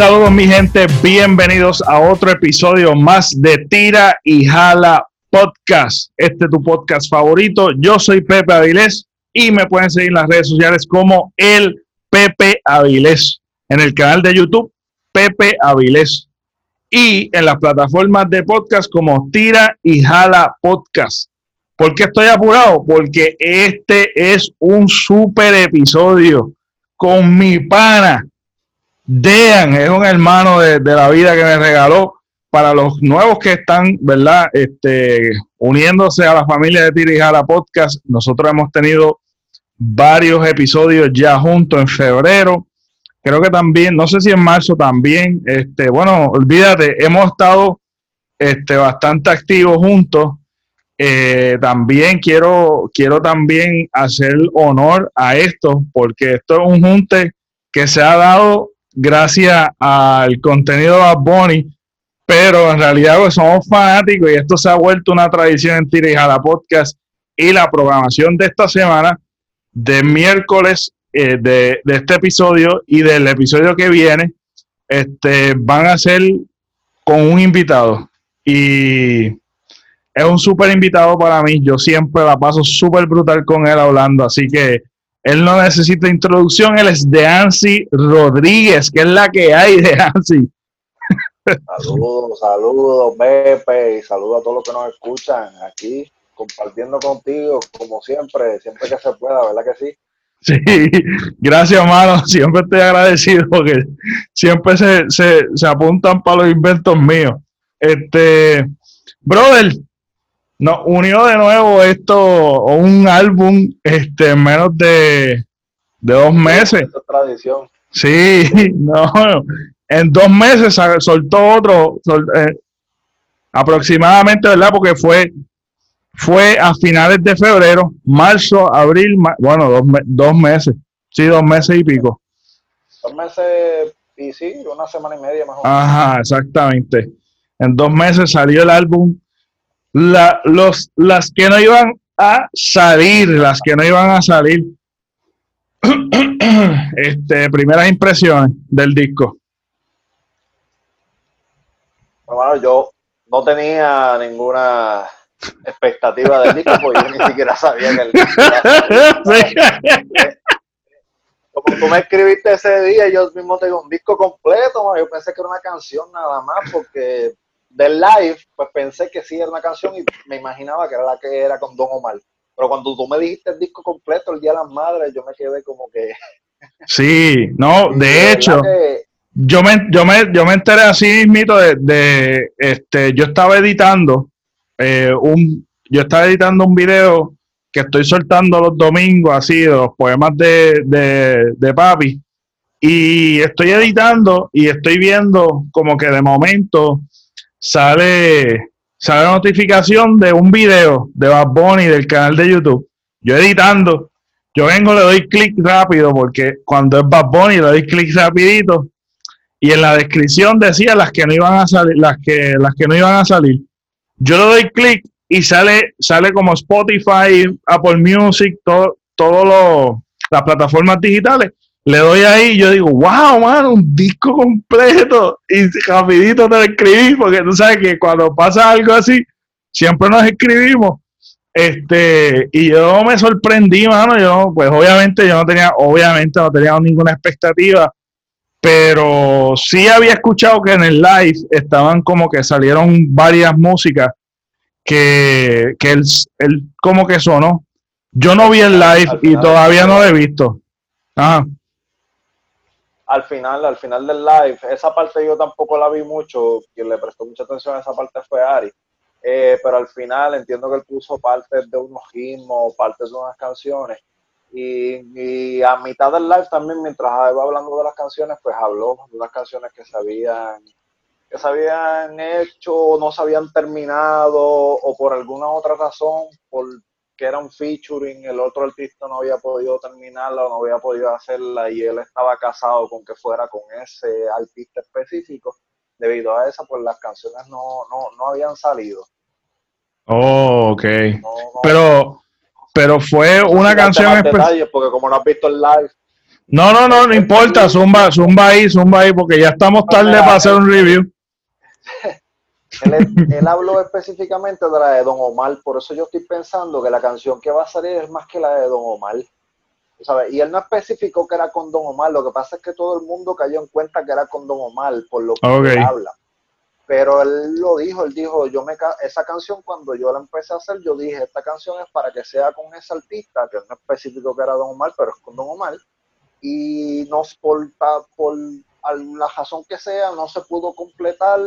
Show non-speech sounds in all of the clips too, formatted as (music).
Saludos mi gente, bienvenidos a otro episodio más de Tira y Jala Podcast. Este es tu podcast favorito. Yo soy Pepe Avilés y me pueden seguir en las redes sociales como el Pepe Avilés. En el canal de YouTube, Pepe Avilés. Y en las plataformas de podcast como Tira y Jala Podcast. ¿Por qué estoy apurado? Porque este es un super episodio con mi pana. Dean, es un hermano de, la vida que me regaló para los nuevos que están, ¿verdad? Este, uniéndose a la familia de Tira y Jala Podcast, nosotros hemos tenido varios episodios ya juntos en febrero. Creo que también, no sé si en marzo también, este, bueno, olvídate, hemos estado este, bastante activos juntos. Eh, también quiero, quiero también hacer honor a esto, porque esto es un junte que se ha dado gracias al contenido de Bad pero en realidad pues, somos fanáticos y esto se ha vuelto una tradición en Tira y Jala Podcast y la programación de esta semana, de miércoles eh, de, este episodio y del episodio que viene, este, van a ser con un invitado. Y es un súper invitado para mí. Yo siempre la paso súper brutal con él hablando. Así que él no necesita introducción. Él es de Ansi Rodríguez, que es la que hay de Ansi. Saludos, saludos, Pepe, y saludos a todos los que nos escuchan aquí, compartiendo contigo, como siempre, siempre que se pueda, ¿verdad que sí? Sí, gracias, hermano. Siempre estoy agradecido porque siempre se, se, se apuntan para los inventos míos. Este, brother, nos unió de nuevo esto, un álbum, este, en menos de, de dos meses. tradición. Sí, (laughs) no, en dos meses soltó otro, eh, aproximadamente, ¿verdad? Porque fue, fue a finales de febrero, marzo, abril, bueno, dos, dos meses, sí, dos meses y pico. Dos meses y sí, una semana y media más o menos. Ajá, exactamente. En dos meses salió el álbum. La, los, las que no iban a salir, las que no iban a salir. (clears throat) este, primeras impresiones del disco. Bueno, yo no tenía ninguna expectativa del disco porque yo ni (laughs) siquiera sabía que el disco Como tú me escribiste ese día, yo mismo tengo un disco completo, yo pensé que era una canción nada más porque del live, pues pensé que sí era una canción y me imaginaba que era la que era con Don Omar. Pero cuando tú me dijiste el disco completo, el Día de las Madres, yo me quedé como que... (laughs) Sí, no, de hecho, yo me, yo me, yo me enteré así mismo de, de, este, yo estaba editando eh, un, yo estaba editando un video que estoy soltando los domingos, así, de los poemas de, de, de papi. Y estoy editando y estoy viendo como que de momento sale, sale la notificación de un video de Bad Bunny del canal de YouTube. Yo editando, yo vengo, le doy clic rápido porque cuando es Bad Bunny le doy clic rapidito y en la descripción decía las que no iban a salir, las que, las que no iban a salir. Yo le doy clic y sale, sale como Spotify, Apple Music, todo, todo las plataformas digitales. Le doy ahí y yo digo, wow, mano, un disco completo. Y rapidito te lo escribí, porque tú sabes que cuando pasa algo así, siempre nos escribimos. Este, y yo me sorprendí, mano. Yo, pues obviamente, yo no tenía, obviamente no tenía ninguna expectativa pero sí había escuchado que en el live estaban como que salieron varias músicas que, que él, como que sonó. Yo no vi el live y todavía no lo he visto. Al final, al final del live, esa parte yo tampoco la vi mucho, quien le prestó mucha atención a esa parte fue Ari. Eh, pero al final entiendo que él puso partes de unos ritmos, partes de unas canciones y, a mitad del live también, mientras iba hablando de las canciones, pues habló de las canciones que se habían, que se habían hecho, no se habían terminado, o por alguna otra razón, porque era un featuring, el otro artista no había podido terminarla, no había podido hacerla, y él estaba casado con que fuera con ese artista específico. Debido a eso, pues las canciones no, no, no habían salido. Oh, ok. Pero pero fue una canción especial. Porque como no has visto el live. No, no, no, no importa, zumba, zumba ahí, zumba ahí, porque ya estamos tarde para hacer un review. (laughs) Él, habló específicamente de la de Don Omar, por eso yo estoy pensando que la canción que va a salir es más que la de Don Omar. Y él no especificó que era con Don Omar, lo que pasa es que todo el mundo cayó en cuenta que era con Don Omar, por lo que habla. Pero él lo dijo, él dijo, yo me esa canción cuando yo la empecé a hacer, yo dije, esta canción es para que sea con ese artista, que no especificó que era Don Omar, pero es con Don Omar, y nos por, por la razón que sea, no se pudo completar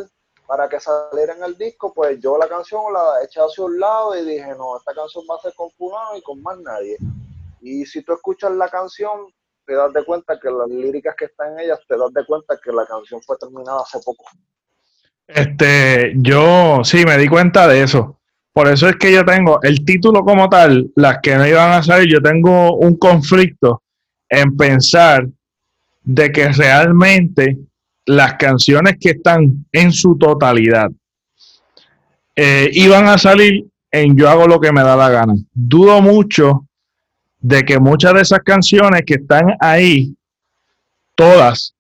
para que saliera en el disco, pues yo la canción la eché hacia un lado y dije, no, esta canción va a ser con fulano y con más nadie. Y si tú escuchas la canción, te das de cuenta que las líricas que están en ellas, te das de cuenta que la canción fue terminada hace poco. Este, yo sí me di cuenta de eso. Por eso es que yo tengo el título como tal, las que no iban a salir, yo tengo un conflicto en pensar de que realmente las canciones que están en su totalidad eh, iban a salir en Yo hago lo que me da la gana. Dudo mucho de que muchas de esas canciones que están ahí, todas,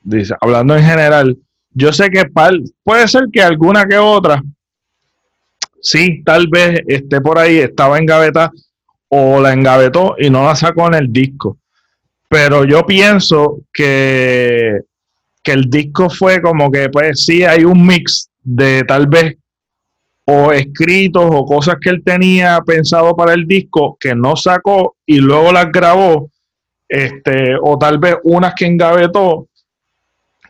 dice, hablando en general, yo sé que puede ser que alguna que otra, sí, tal vez esté por ahí, estaba en gaveta o la engavetó y no la sacó en el disco. Pero yo pienso que que el disco fue como que, pues sí, hay un mix de tal vez o escritos o cosas que él tenía pensado para el disco que no sacó y luego las grabó, este, o tal vez unas que engavetó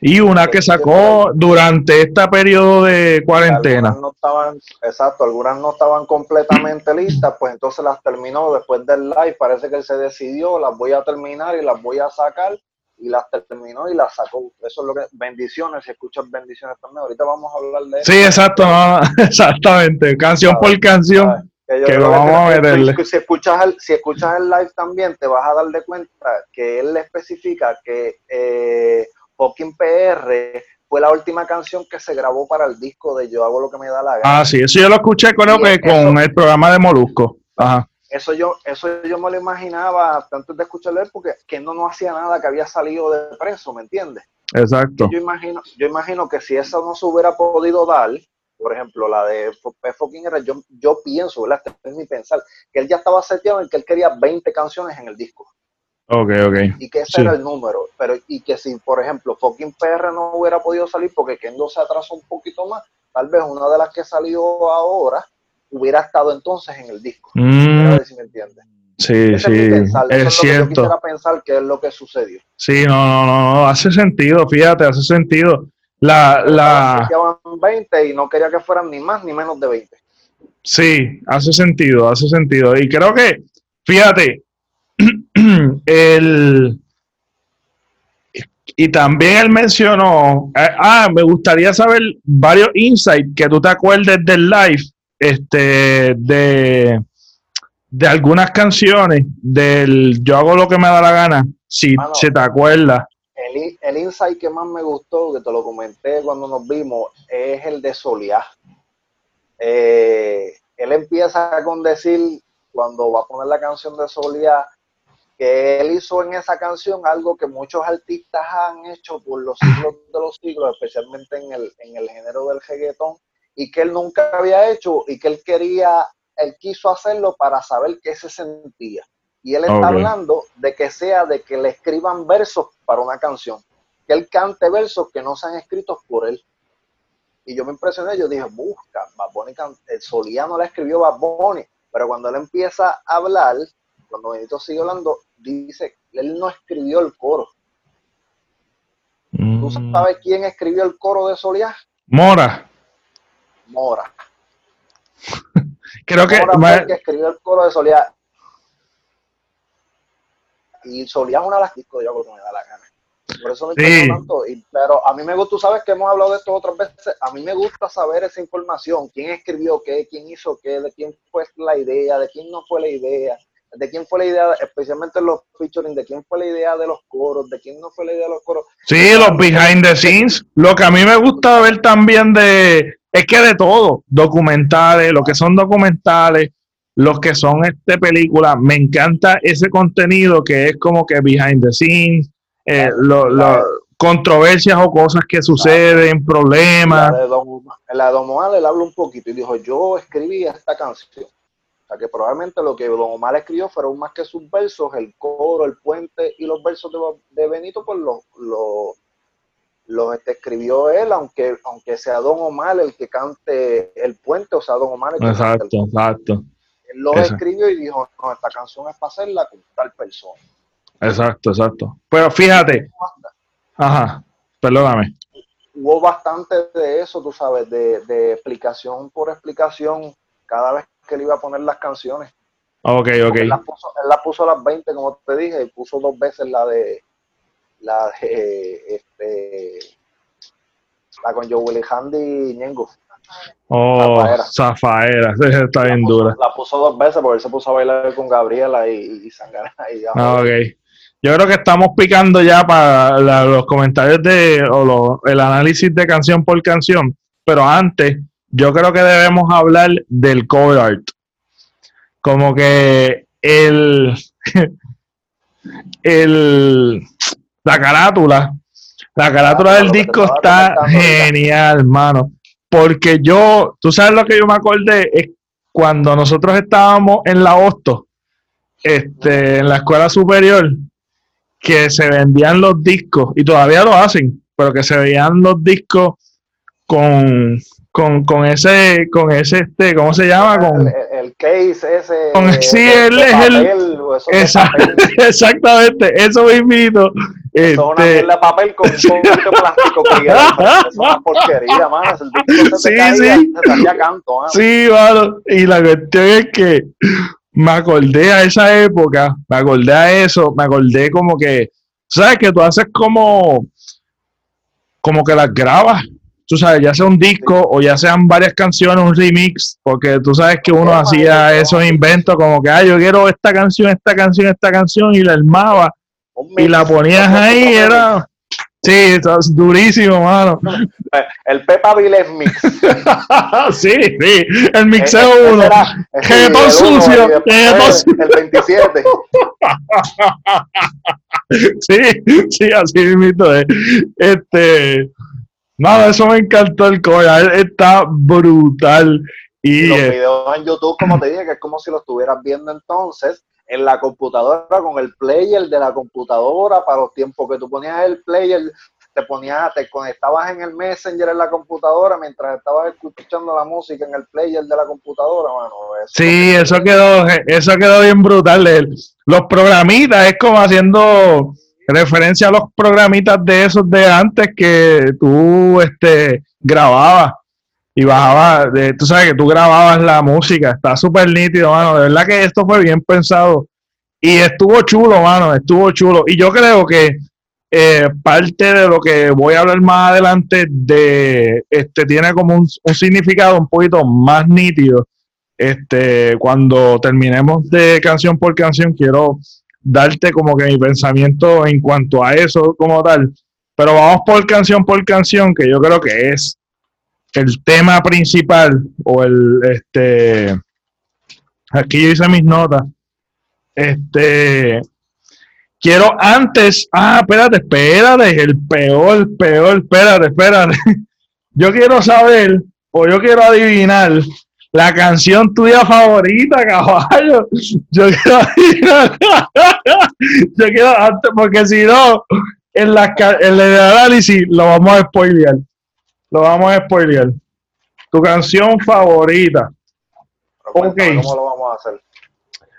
y una que sacó durante este periodo de cuarentena. no estaban, exacto, algunas no estaban completamente listas, pues entonces las terminó después del live, parece que él se decidió, las voy a terminar y las voy a sacar y las terminó y las sacó. Eso es lo que bendiciones, si escuchas bendiciones también. Ahorita vamos a hablar de eso. Sí, exacto, (laughs) (laughs) exactamente, canción por canción. Que, vamos a verle. Si escuchas, el, si escuchas el live también, te vas a dar de cuenta que él le especifica que eh, Fucking PR fue la última canción que se grabó para el disco de Yo hago lo que me da la gana. Ah, sí, eso yo lo escuché creo que con el programa de Molusco. Ajá. Eso yo, eso yo me lo imaginaba antes de escucharlo porque que no, no hacía nada que había salido de preso, ¿me entiendes? Exacto. Yo imagino, yo imagino que si eso no se hubiera podido dar, por ejemplo, la de P. Fucking yo, yo pienso, ¿verdad? Este es mi pensar, que él ya estaba seteado en que él quería 20 canciones en el disco. Ok, ok. Y que ese era el número. Pero, y que si, por ejemplo, Fucking PR no hubiera podido salir porque Kendo se atrasó un poquito más, tal vez una de las que salió ahora hubiera estado entonces en el disco. Mm. A ver si me entiendes. Sí, sí, es, cierto. Yo quisiera pensar que es lo que sucedió. Sí, no, no, no, hace sentido, fíjate, hace sentido. La, la... 20 y no quería que fueran ni más ni menos de 20. Sí, hace sentido, hace sentido. Y creo que, fíjate, (clears throat) el... Y también él mencionó, eh, ah, me gustaría saber varios insights que tú te acuerdes del live este, de, de algunas canciones del Yo hago lo que me da la gana, si se te acuerda. El, el, insight que más me gustó, que te lo comenté cuando nos vimos, es el de Soliá. Eh, él empieza con decir, cuando va a poner la canción de Soliá, que él hizo en esa canción algo que muchos artistas han hecho por los siglos de los siglos, especialmente en el, en el género del reggaetón, y que él nunca había hecho y que él quería, él quiso hacerlo para saber qué se sentía. Y él está hablando de que sea de que le escriban versos para una canción, que él cante versos que no sean escritos por él. Y yo me impresioné, yo dije, busca, Bad Bunny, el Soliano la escribió Bad Bunny, pero cuando él empieza a hablar, cuando Benito sigue hablando, dice, él no escribió el coro. ¿Tú mm. sabes quién escribió el coro de Soliá? Mora. Mora. Creo que. Mora fue que escribió el coro de Solía. Y Solía es una de las discos yo creo que me da la gana. Por eso me sí. tanto. pero a mí me gusta, tú sabes que hemos hablado de esto otras veces. A mí me gusta saber esa información: quién escribió qué, quién hizo qué, de quién fue la idea, de quién no fue la idea de quién fue la idea, especialmente los featuring, de quién fue la idea de los coros, de quién no fue la idea de los coros. Sí, los behind the scenes. Lo que a mí me gusta ver también de, es que de todo, documentales, lo que son documentales, los que son este película, me encanta ese contenido que es como que behind the scenes, eh, controversias o cosas que suceden, problemas. La de Don, la de Don Omar él habla un poquito y dijo, yo escribí esta canción. O sea que probablemente lo que Don Omar escribió fueron más que sus versos, el coro, el puente y los versos de, Benito, pues los, los, este, escribió él, aunque, aunque sea Don Omar el que cante el puente, o sea, Don Omar el que Exacto, cante el exacto. Él lo escribió y dijo, no, esta canción es para hacerla con tal persona. Exacto, exacto. Pero fíjate, Ajá, perdóname. Hubo bastante de eso, tú sabes, de, explicación por explicación cada vez que él iba a poner las canciones. Ok, ok. Él las puso, él puso a las 20, como te dije, y puso dos veces la de la de este la con Joe Willy Handy y Ñengo. Oh, Zafaera, está bien dura. La puso dos veces porque él se puso a bailar con Gabriela y, y Sangara. Y ah, ok. Yo creo que estamos picando ya para los comentarios de o el análisis de canción por canción, pero antes yo creo que debemos hablar del cover art. Como que el, (laughs) el la carátula, la carátula del disco está genial, hermano. Porque yo, tú sabes lo que yo me acordé, es cuando nosotros estábamos en la Hosto, este, en la escuela superior, que se vendían los discos, y todavía lo hacen, pero que se veían los discos con, con, con ese, con ese, este, ¿cómo se llama? Con, el, case ese. Con, sí, él es el. (laughs) exactamente, eso mismo. Es una este, de papel con (laughs) un poquito de plástico que es una porquería, (laughs) mano. El disco se sí, caía, sí. Se canto, Sí, mano. Y la cuestión es que me acordé a esa época, me acordé a eso, me acordé como que, ¿sabes? Que tú haces como, como que las grabas, tú sabes, ya sea un disco o ya sean varias canciones, un remix, porque tú sabes que uno hacía esos inventos como que, ah, yo quiero esta canción, esta canción, esta canción, y la armaba y la ponías ahí, era Sí, es durísimo, mano. (laughs) El Pepa Viles mix. (laughs) sí, sí, el mixeo uno. todo sucio. El 27. (laughs) sí, sí, así mismo es. Este, nada, eso me encantó el cover. Está brutal. Y, los videos en YouTube, como te dije, que es como si lo estuvieras viendo entonces en la computadora con el player de la computadora para los tiempos que tú ponías el player, te ponías, te conectabas en el Messenger en la computadora mientras estabas escuchando la música en el player de la computadora, mano. sí, eso quedó, eso quedó bien brutal. Los programitas, es como haciendo referencia a los programitas de esos de antes que tú este, grababas y bajaba, de, tú sabes que tú grababas la música, está súper nítido, mano, de verdad que esto fue bien pensado y estuvo chulo, mano, estuvo chulo. Y yo creo que eh, parte de lo que voy a hablar más adelante de este tiene como un, un, significado un poquito más nítido. Este, cuando terminemos de canción por canción, quiero darte como que mi pensamiento en cuanto a eso como tal. Pero vamos por canción por canción, que yo creo que es el tema principal o el este aquí yo hice mis notas. Este quiero antes ah espérate espérate el peor peor espérate espérate. (laughs) Yo quiero saber o yo quiero adivinar la canción tuya favorita caballo. (laughs) Yo quiero adivinar. (laughs) Yo quiero antes porque si no en la en el análisis lo vamos a spoilear lo vamos a spoilear. Tu canción favorita. ¿Cómo lo vamos a hacer?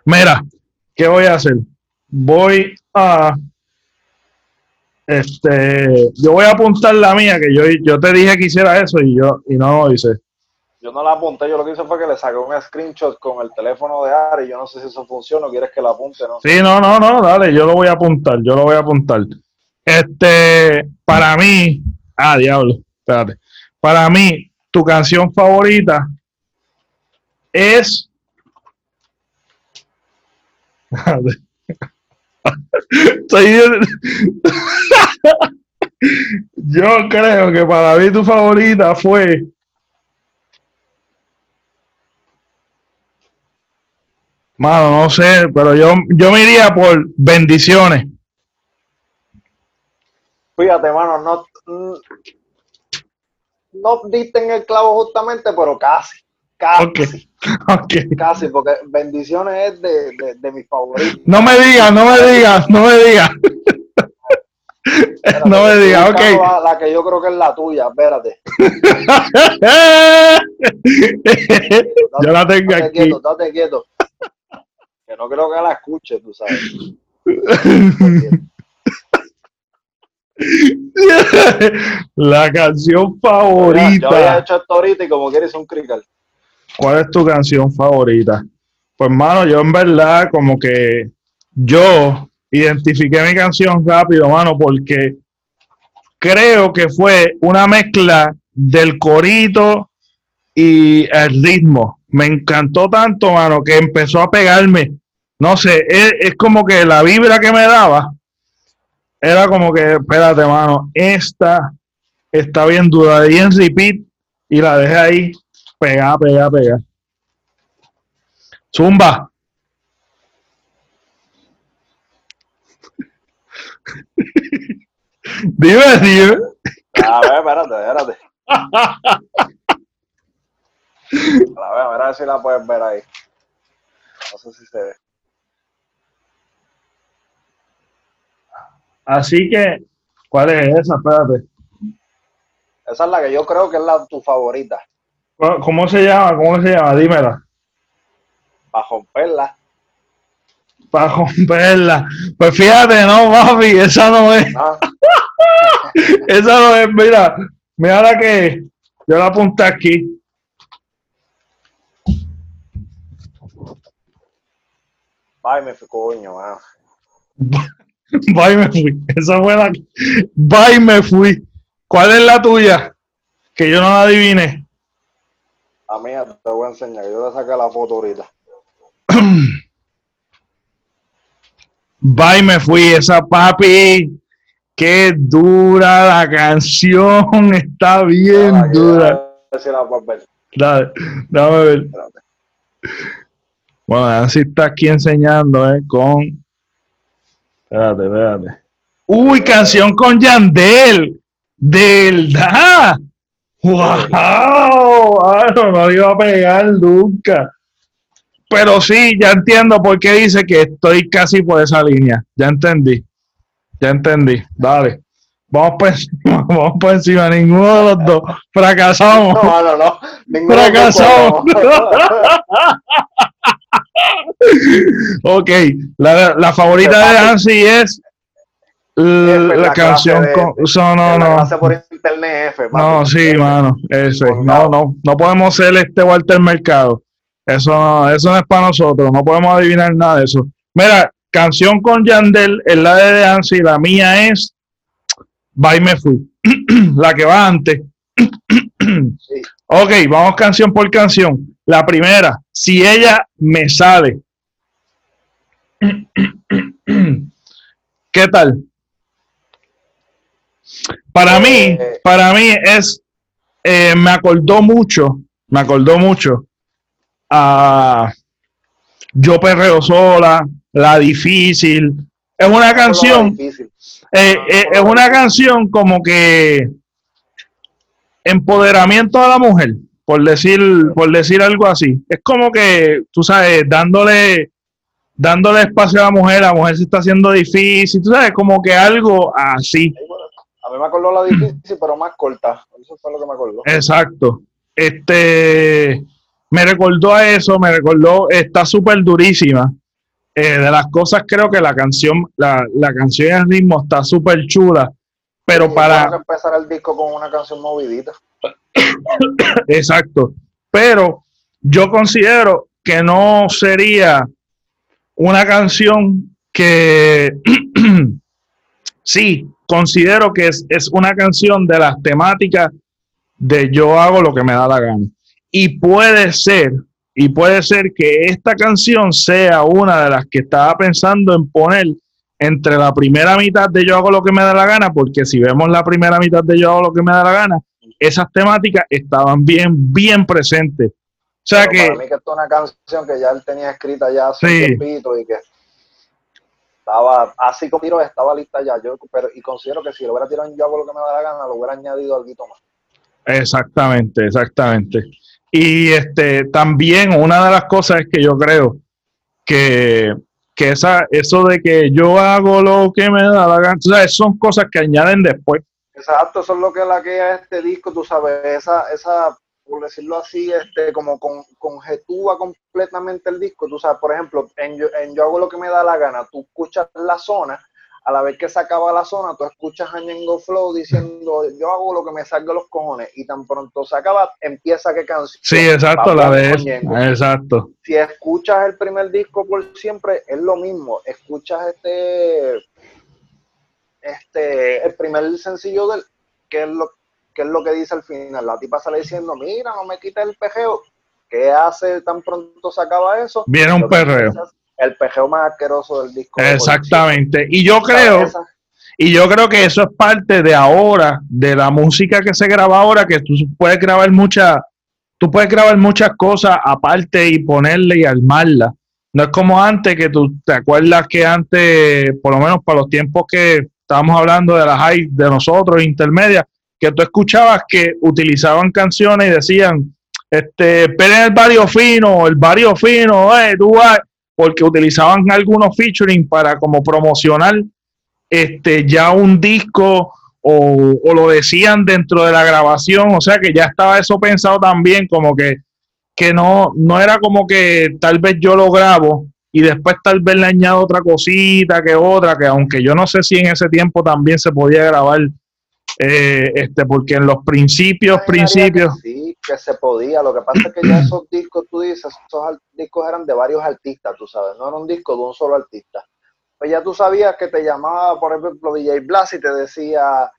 Mira, ¿qué voy a hacer? Voy a. Este, yo voy a apuntar la mía, que yo, yo te dije que hiciera eso y yo y no lo hice. Yo no la apunté, yo lo que hice fue que le saqué un screenshot con el teléfono de Ari. Yo no sé si eso funciona o quieres que la apunte, ¿no? Sí, no, no, no, dale, yo lo voy a apuntar, yo lo voy a apuntar. Este, para mí, ah, diablo, espérate. Para mí, tu canción favorita es. (laughs) (laughs) Yo creo que para mí tu favorita fue Mano, no sé, pero yo, yo me iría por bendiciones. Fíjate, mano, no, no diste en el clavo justamente, pero casi. Casi. (laughs) Okay. Casi, porque bendiciones es de, de, de mis favoritos. No me digas, no me digas, no me digas. no me digas, ok. La, la, que yo creo que es la tuya, espérate. (laughs) yo la tengo date aquí. Quieto, date quieto. Que no creo que la escuche, tú sabes. (laughs) (laughs) la canción Yo había favorita. hecho esto ahorita y como quieres un crical. ¿Cuál es tu canción favorita? Pues, mano, yo en verdad, como que yo identifiqué mi canción rápido, mano, porque creo que fue una mezcla del corito y el ritmo. Me encantó tanto, mano, que empezó a pegarme. No sé, es, es como que la vibra que me daba era como que, espérate, mano, esta está bien dura. Y en repeat y la dejé ahí pegada, pegada, pegada. Zumba. (laughs) dime, dime. A ver, espérate, espérate. (laughs) A ver, a ver si la puedes ver ahí. No sé si se ve. Así que, ¿cuál es esa? Espérate. Esa es la que yo creo que es la tu favorita. ¿Cómo se llama? ¿Cómo se llama? Dímela. Para romperla. Para romperla. Pues fíjate, no, papi, esa no es. ¿no? (laughs) Esa no es, mira, mira la que yo la apunté aquí. Ay, me fui coño, (laughs) mano. (laughs) Bye, me fui. Esa fue la. Bye, me fui. ¿Cuál es la tuya? Que yo no la adivine. A mí te voy a enseñar. Yo le saqué la foto ahorita. (clears throat) Bye, me fui. Esa papi. Qué dura la canción. (laughs) Está bien Ahora, dura. Dale, déjame ver. Espérate. Bueno, así está aquí enseñando, ¿eh? Con. Espérate, espérate. Uy, canción con Yandel. ¿De verdad? ¡Wow! Ah, no, no iba a pegar nunca. Pero sí, ya entiendo por qué dice que estoy casi por esa línea. Ya entendí. Ya entendí. Dale. Vamos por encima, (laughs) vamos por encima. Ninguno de los dos. Fracasamos. No, no. Ninguno de los dos Fracasamos. (laughs) Ok, la, la favorita de Nancy es la la canción de- con. No, no, por internet F. No, sí, mano. Un No, no. No podemos ser este Walter Mercado. Eso no, eso no es para nosotros. No podemos adivinar nada de eso. Mira, canción con Yandel es la de Nancy. La mía es Bye Me Fui. (clears throat) la que va antes. (clears throat) Ok, vamos canción por canción. La primera, si ella me sale. ¿Qué tal? Para mí, Eh. para mí es, eh, me acordó mucho, me acordó mucho a Yo Perreo Sola, La Difícil. Es una canción eh, eh, es una canción como que empoderamiento a la mujer, por decir, por decir algo así. Es como que, tú sabes, dándole, dándole espacio a la mujer, la mujer se está haciendo difícil, tú sabes, como que algo así. A mí me acordó la difícil, pero más corta. Eso fue lo que me acordó. Exacto. Este me recordó a eso, me recordó, está súper durísima. Eh, de las cosas, creo que la canción, la, la canción y el ritmo está súper chula, pero para. tengo que empezar el disco con una canción movidita. Exacto. Pero yo considero que no sería una canción que (clears throat) sí, considero que es, es una canción de las temáticas de yo hago lo que me da la gana. Y puede ser, y puede ser que esta canción sea una de las que estaba pensando en poner entre la primera mitad de yo hago lo que me da la gana, porque si vemos la primera mitad de yo hago lo que me da la gana, esas temáticas estaban bien, bien presentes. sea que... Para mí que esto es una canción que ya él tenía escrita ya hace un tiempito y que estaba así como tiro estaba lista ya. Yo pero y considero que si lo hubiera tirado yo hago lo que me da la gana lo hubiera añadido algo más. Exactamente exactamente. Y este también una de las cosas es que yo creo que, que esa eso de que yo hago lo que me da la gana o sea, son cosas que añaden después exacto eso es lo que la que es este disco tú sabes esa esa por decirlo así, este, como con, conjetúa completamente el disco. Tú sabes, por ejemplo, en yo, en yo hago lo que me da la gana, tú escuchas la zona, a la vez que se acaba la zona, tú escuchas a Ñengo Flow diciendo, yo hago lo que me salga los cojones, y tan pronto se acaba, empieza que canción. Sí, exacto, la vez. Exacto. Si escuchas el primer disco por siempre, es lo mismo. Escuchas este, este, el primer sencillo del, que es lo ¿qué es lo que dice al final? La tipa sale diciendo, mira, no me quites el pejeo. ¿Qué hace tan pronto se acaba eso? Viene un perreo. El pejeo más asqueroso del disco. Exactamente. Y yo creo, y yo creo que eso es parte de ahora, de la música que se graba ahora, que tú puedes grabar muchas, tú puedes grabar muchas cosas aparte y ponerle y armarla. No es como antes que tú te acuerdas que antes, por lo menos para los tiempos que estábamos hablando de las high de nosotros, intermedias, que tú escuchabas que utilizaban canciones y decían, este, esperen el barrio fino, el barrio fino, eh, tú porque utilizaban algunos featuring para como promocionar este, ya un disco o, o, lo decían dentro de la grabación, o sea que ya estaba eso pensado también como que, que no, no era como que tal vez yo lo grabo y después tal vez le añado otra cosita que otra, que aunque yo no sé si en ese tiempo también se podía grabar eh, este, porque en los principios, principios... sí, que se podía. Lo que pasa es que ya (clears throat) esos discos, tú dices, esos discos eran de varios artistas, tú sabes, no era un disco de un solo artista. Pues ya tú sabías que te llamaba, por ejemplo, DJ Blas y te decía,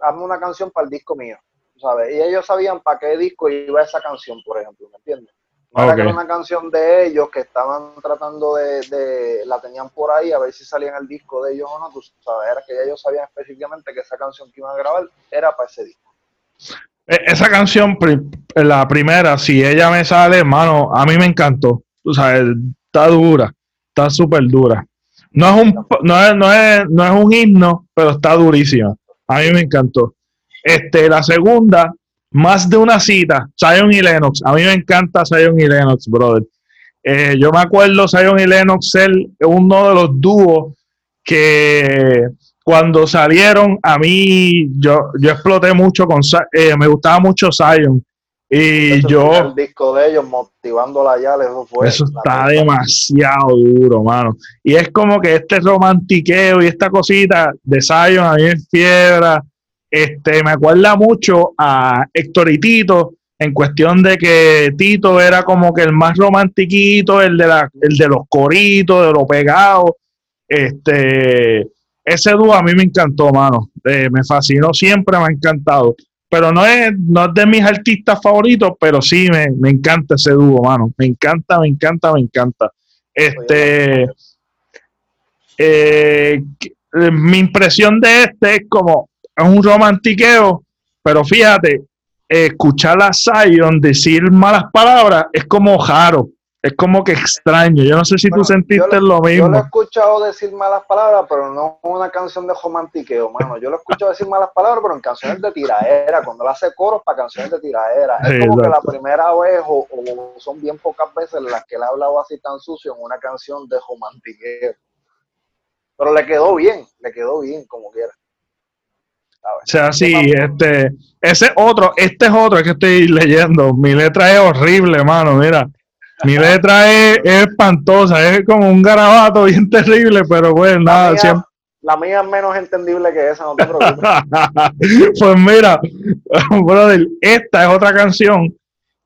hazme una canción para el disco mío, ¿sabes? Y ellos sabían para qué disco iba esa canción, por ejemplo, ¿me entiendes? Era que era una canción de ellos que estaban tratando de, la tenían por ahí a ver si salía en el disco de ellos o no, tú sabes, era que ellos sabían específicamente que esa canción que iban a grabar era para ese disco. E, esa canción, la primera, si ella me sale, hermano, a mí me encantó. Tú sabes, está dura, está súper dura. No es, un, no, es, no, es, no es un himno, pero está durísima. A mí me encantó. Este, la segunda, más de una cita, Zion y Lennox. A mí me encanta Zion y Lennox, brother. Eh, yo me acuerdo Zion y Lennox ser uno de los dúos que cuando salieron, a mí yo, yo exploté mucho con eh, me gustaba mucho Zion. Y yo. El disco de ellos motivándola ya, eso fue. Eso está demasiado duro, mano. Y es como que este romantiqueo y esta cosita de Zion a mí es fiebra. Este, me acuerda mucho a Héctor y Tito, en cuestión de que Tito era como que el más romantiquito, el de, la, el de los coritos, de lo pegado. Este, ese dúo a mí me encantó, mano. Eh, me fascinó siempre, me ha encantado. Pero no es, no es de mis artistas favoritos, pero sí me, me encanta ese dúo, mano. Me encanta, me encanta, me encanta. Este, eh, mi impresión de este es como es un romantiqueo, pero fíjate, escuchar a Zion decir malas palabras es como raro, es como que extraño. Yo no sé si tú sentiste lo mismo. Yo lo he escuchado decir malas palabras, pero no una canción de romantiqueo, mano. Yo lo he escuchado decir malas palabras, pero en canciones de tiraera, cuando él hace coros para canciones de tiraera. Es como que la primera vez, o, son bien pocas veces las que él ha hablado así tan sucio en una canción de romantiqueo. Pero le quedó bien, le quedó bien como quiera. O sea, sí, este, ese otro, este es otro que estoy leyendo. Mi letra es horrible, hermano, mira. Mi letra es, espantosa, es como un garabato bien (laughs) terrible, pero bueno, nada, La mía es menos entendible que esa, no te preocupes. (laughs) pues mira, (laughs) brother, esta es otra canción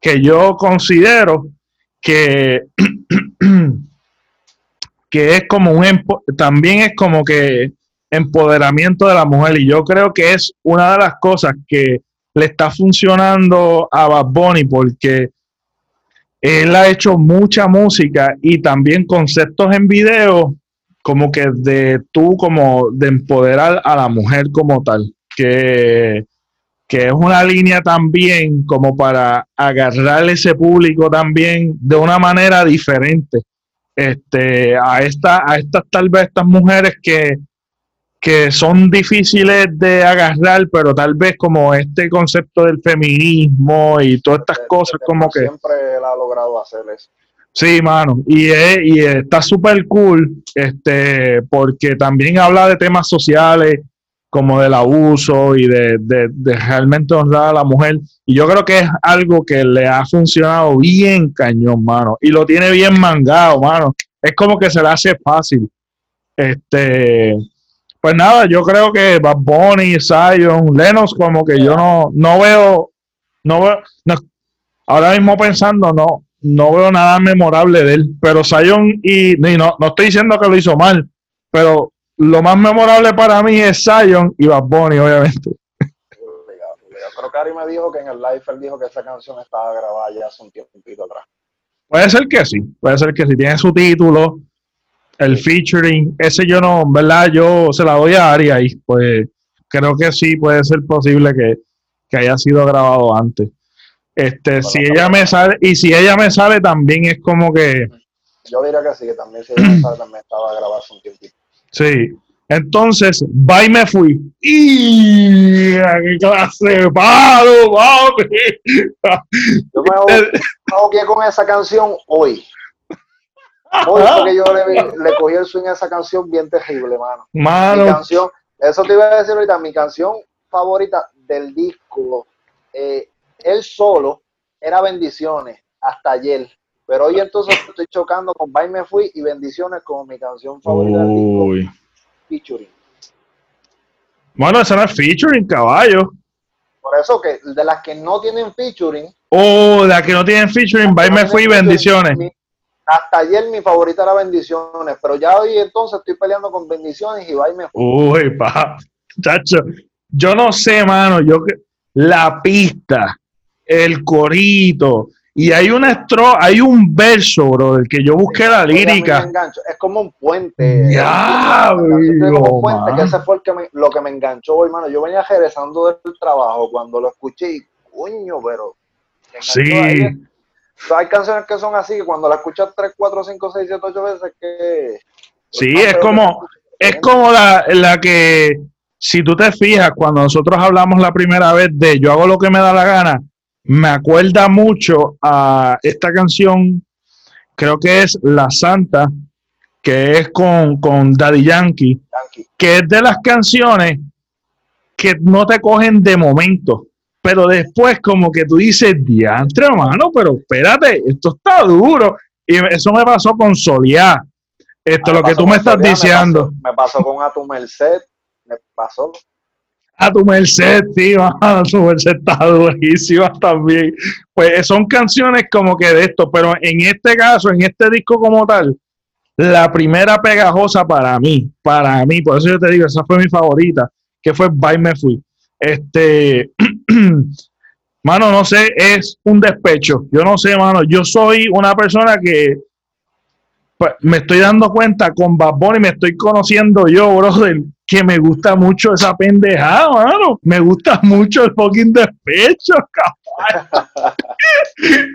que yo considero que, (clears throat) que es como un, también es como que empoderamiento de la mujer. Y yo creo que es una de las cosas que le está funcionando a Bad Bunny porque él ha hecho mucha música y también conceptos en video como que de tú como de empoderar a la mujer como tal que que es una línea también como para agarrar ese público también de una manera diferente. Este, a esta, a estas tal vez estas mujeres que, que son difíciles de agarrar, pero tal vez como este concepto del feminismo y todas estas cosas como que... Siempre él ha logrado hacer eso. Sí, mano, y, y está súper cool, este, porque también habla de temas sociales, como del abuso y de, realmente honrar a la mujer. Y yo creo que es algo que le ha funcionado bien cañón, mano. Y lo tiene bien mangado, mano. Es como que se le hace fácil. Este, pues nada, yo creo que Bad Bunny, Zion, Lennox, como que yo no, no veo, no veo, ahora mismo pensando, no, no veo nada memorable de él. Pero Zion y, no, no estoy diciendo que lo hizo mal, pero lo más memorable para mí es Zion y Bad Bunny, obviamente. Creo que Ari me dijo que en el live él dijo que esa canción estaba grabada ya hace un tiempo atrás. Puede ser que sí, puede ser que sí. Tiene su título, el featuring, ese yo no, ¿verdad? Yo se la doy a Ari ahí. Pues creo que sí, puede ser posible que, que haya sido grabado antes. Este, si ella me sale, y si ella me sale también es como que. Yo diría que sí, que también si ella me sale también estaba grabado hace un tiempito. Sí. Entonces, va y me fui. ¡Y! ¡Qué clase palo, papi! Yo me con esa canción hoy. Hoy porque yo (laughs) le, cogí el swing a esa canción bien terrible, mano. Mano. Mi canción, eso te iba a decir ahorita, mi canción favorita del disco, eh, él solo, era Bendiciones, hasta ayer. Pero hoy entonces estoy chocando con Bye Me Fui y Bendiciones como mi canción favorita del disco. Featuring. Bueno, esa no es featuring, caballo. Por eso que de las que no tienen featuring. Oh, de las que no tienen featuring, Bye Me Fui y Bendiciones. Hasta ayer mi favorita era Bendiciones, pero ya hoy entonces estoy peleando con Bendiciones y Bye Me Fui. Uy, pa, chacho. Yo no sé, mano, yo que la pista, el corito, y hay un estro, hay un verso, bro, del que yo busqué la lírica. Es como un puente. Ya, como un puente, que ese fue el que me, lo que me enganchó, hermano. Yo venía regresando del trabajo cuando lo escuché y, coño, pero. Sí. Hay canciones que son así, que cuando la escuchas 3, 4, 5, 6, 7, 8 veces, que. Sí, es como, es como la, la que, si tú te fijas, cuando nosotros hablamos la primera vez de yo hago lo que me da la gana, me acuerda mucho a esta canción, creo que es La Santa, que es con, con Daddy Yankee, que es de las canciones que no te cogen de momento, pero después como que tú dices, diantre, hermano, pero espérate, esto está duro. Y eso me pasó con Soliá. Esto es lo que tú me estás diciendo. Me pasó, me pasó con A tu Merced, me pasó a tu merced, tío, (laughs) a tu merced está durísima también. Pues son canciones como que de esto, pero en este caso, en este disco como tal, la primera pegajosa para mí, para mí, por eso yo te digo, esa fue mi favorita, que fue Bye Me Fui. Este, (clears throat) (clears throat) mano, no sé, es un despecho. Yo no sé, mano, yo soy una persona que pues, me estoy dando cuenta con Bad Bunny, me estoy conociendo yo, brother, que me gusta mucho esa pendejada, mano. Me gusta mucho el fucking despecho, (laughs) cabrón.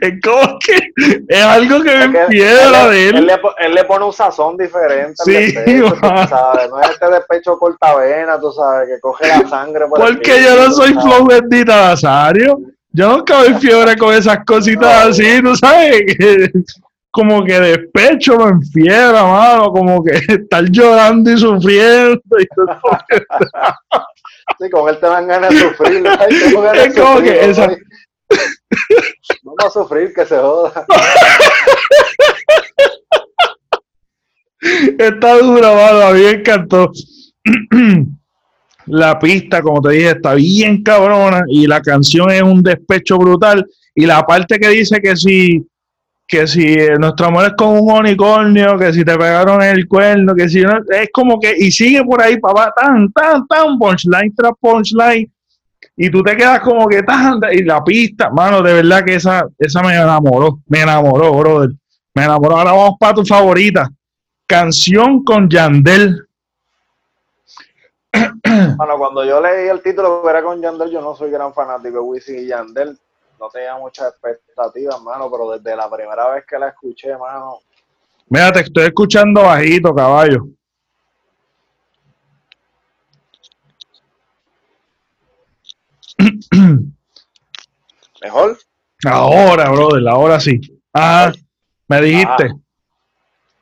Es como que es algo que me empieza de él. Él le, pone un sazón diferente. Sí, despecho, sabes. No es este despecho cortavena, tú sabes, que coge la sangre. Por Porque yo no soy flow bendita, Nazario. Yo nunca doy fiebre con esas cositas así, ¿tú sabes? (laughs) como que despecho me enfiera, mano, como que (laughs) estar llorando y sufriendo. Y todo. (laughs) sí, con él te dan ganas de sufrir. es como que esa... Vamos a sufrir, que se joda. está dura, mano, a mí (clears throat) la pista, como te dije, está bien cabrona y la canción es un despecho brutal. Y la parte que dice que si que si nuestro amor es como un unicornio, que si te pegaron el cuerno, que si no, es como que, y sigue por ahí, papá, tan, tan, tan, punchline tras punchline, y tú te quedas como que tan, y la pista, mano, de verdad que esa, esa me enamoró, me enamoró, brother, me enamoró. Ahora vamos para tu favorita, canción con Yandel. (clears throat) Bueno, cuando yo leí el título que era con Yandel, yo no soy gran fanático de Wisin y Yandel. No tenía muchas expectativas, mano, pero desde la primera vez que la escuché, mano. Mira, te estoy escuchando bajito, caballo. ¿Mejor? Ahora, brother, ahora sí. Ah, me dijiste. Ah.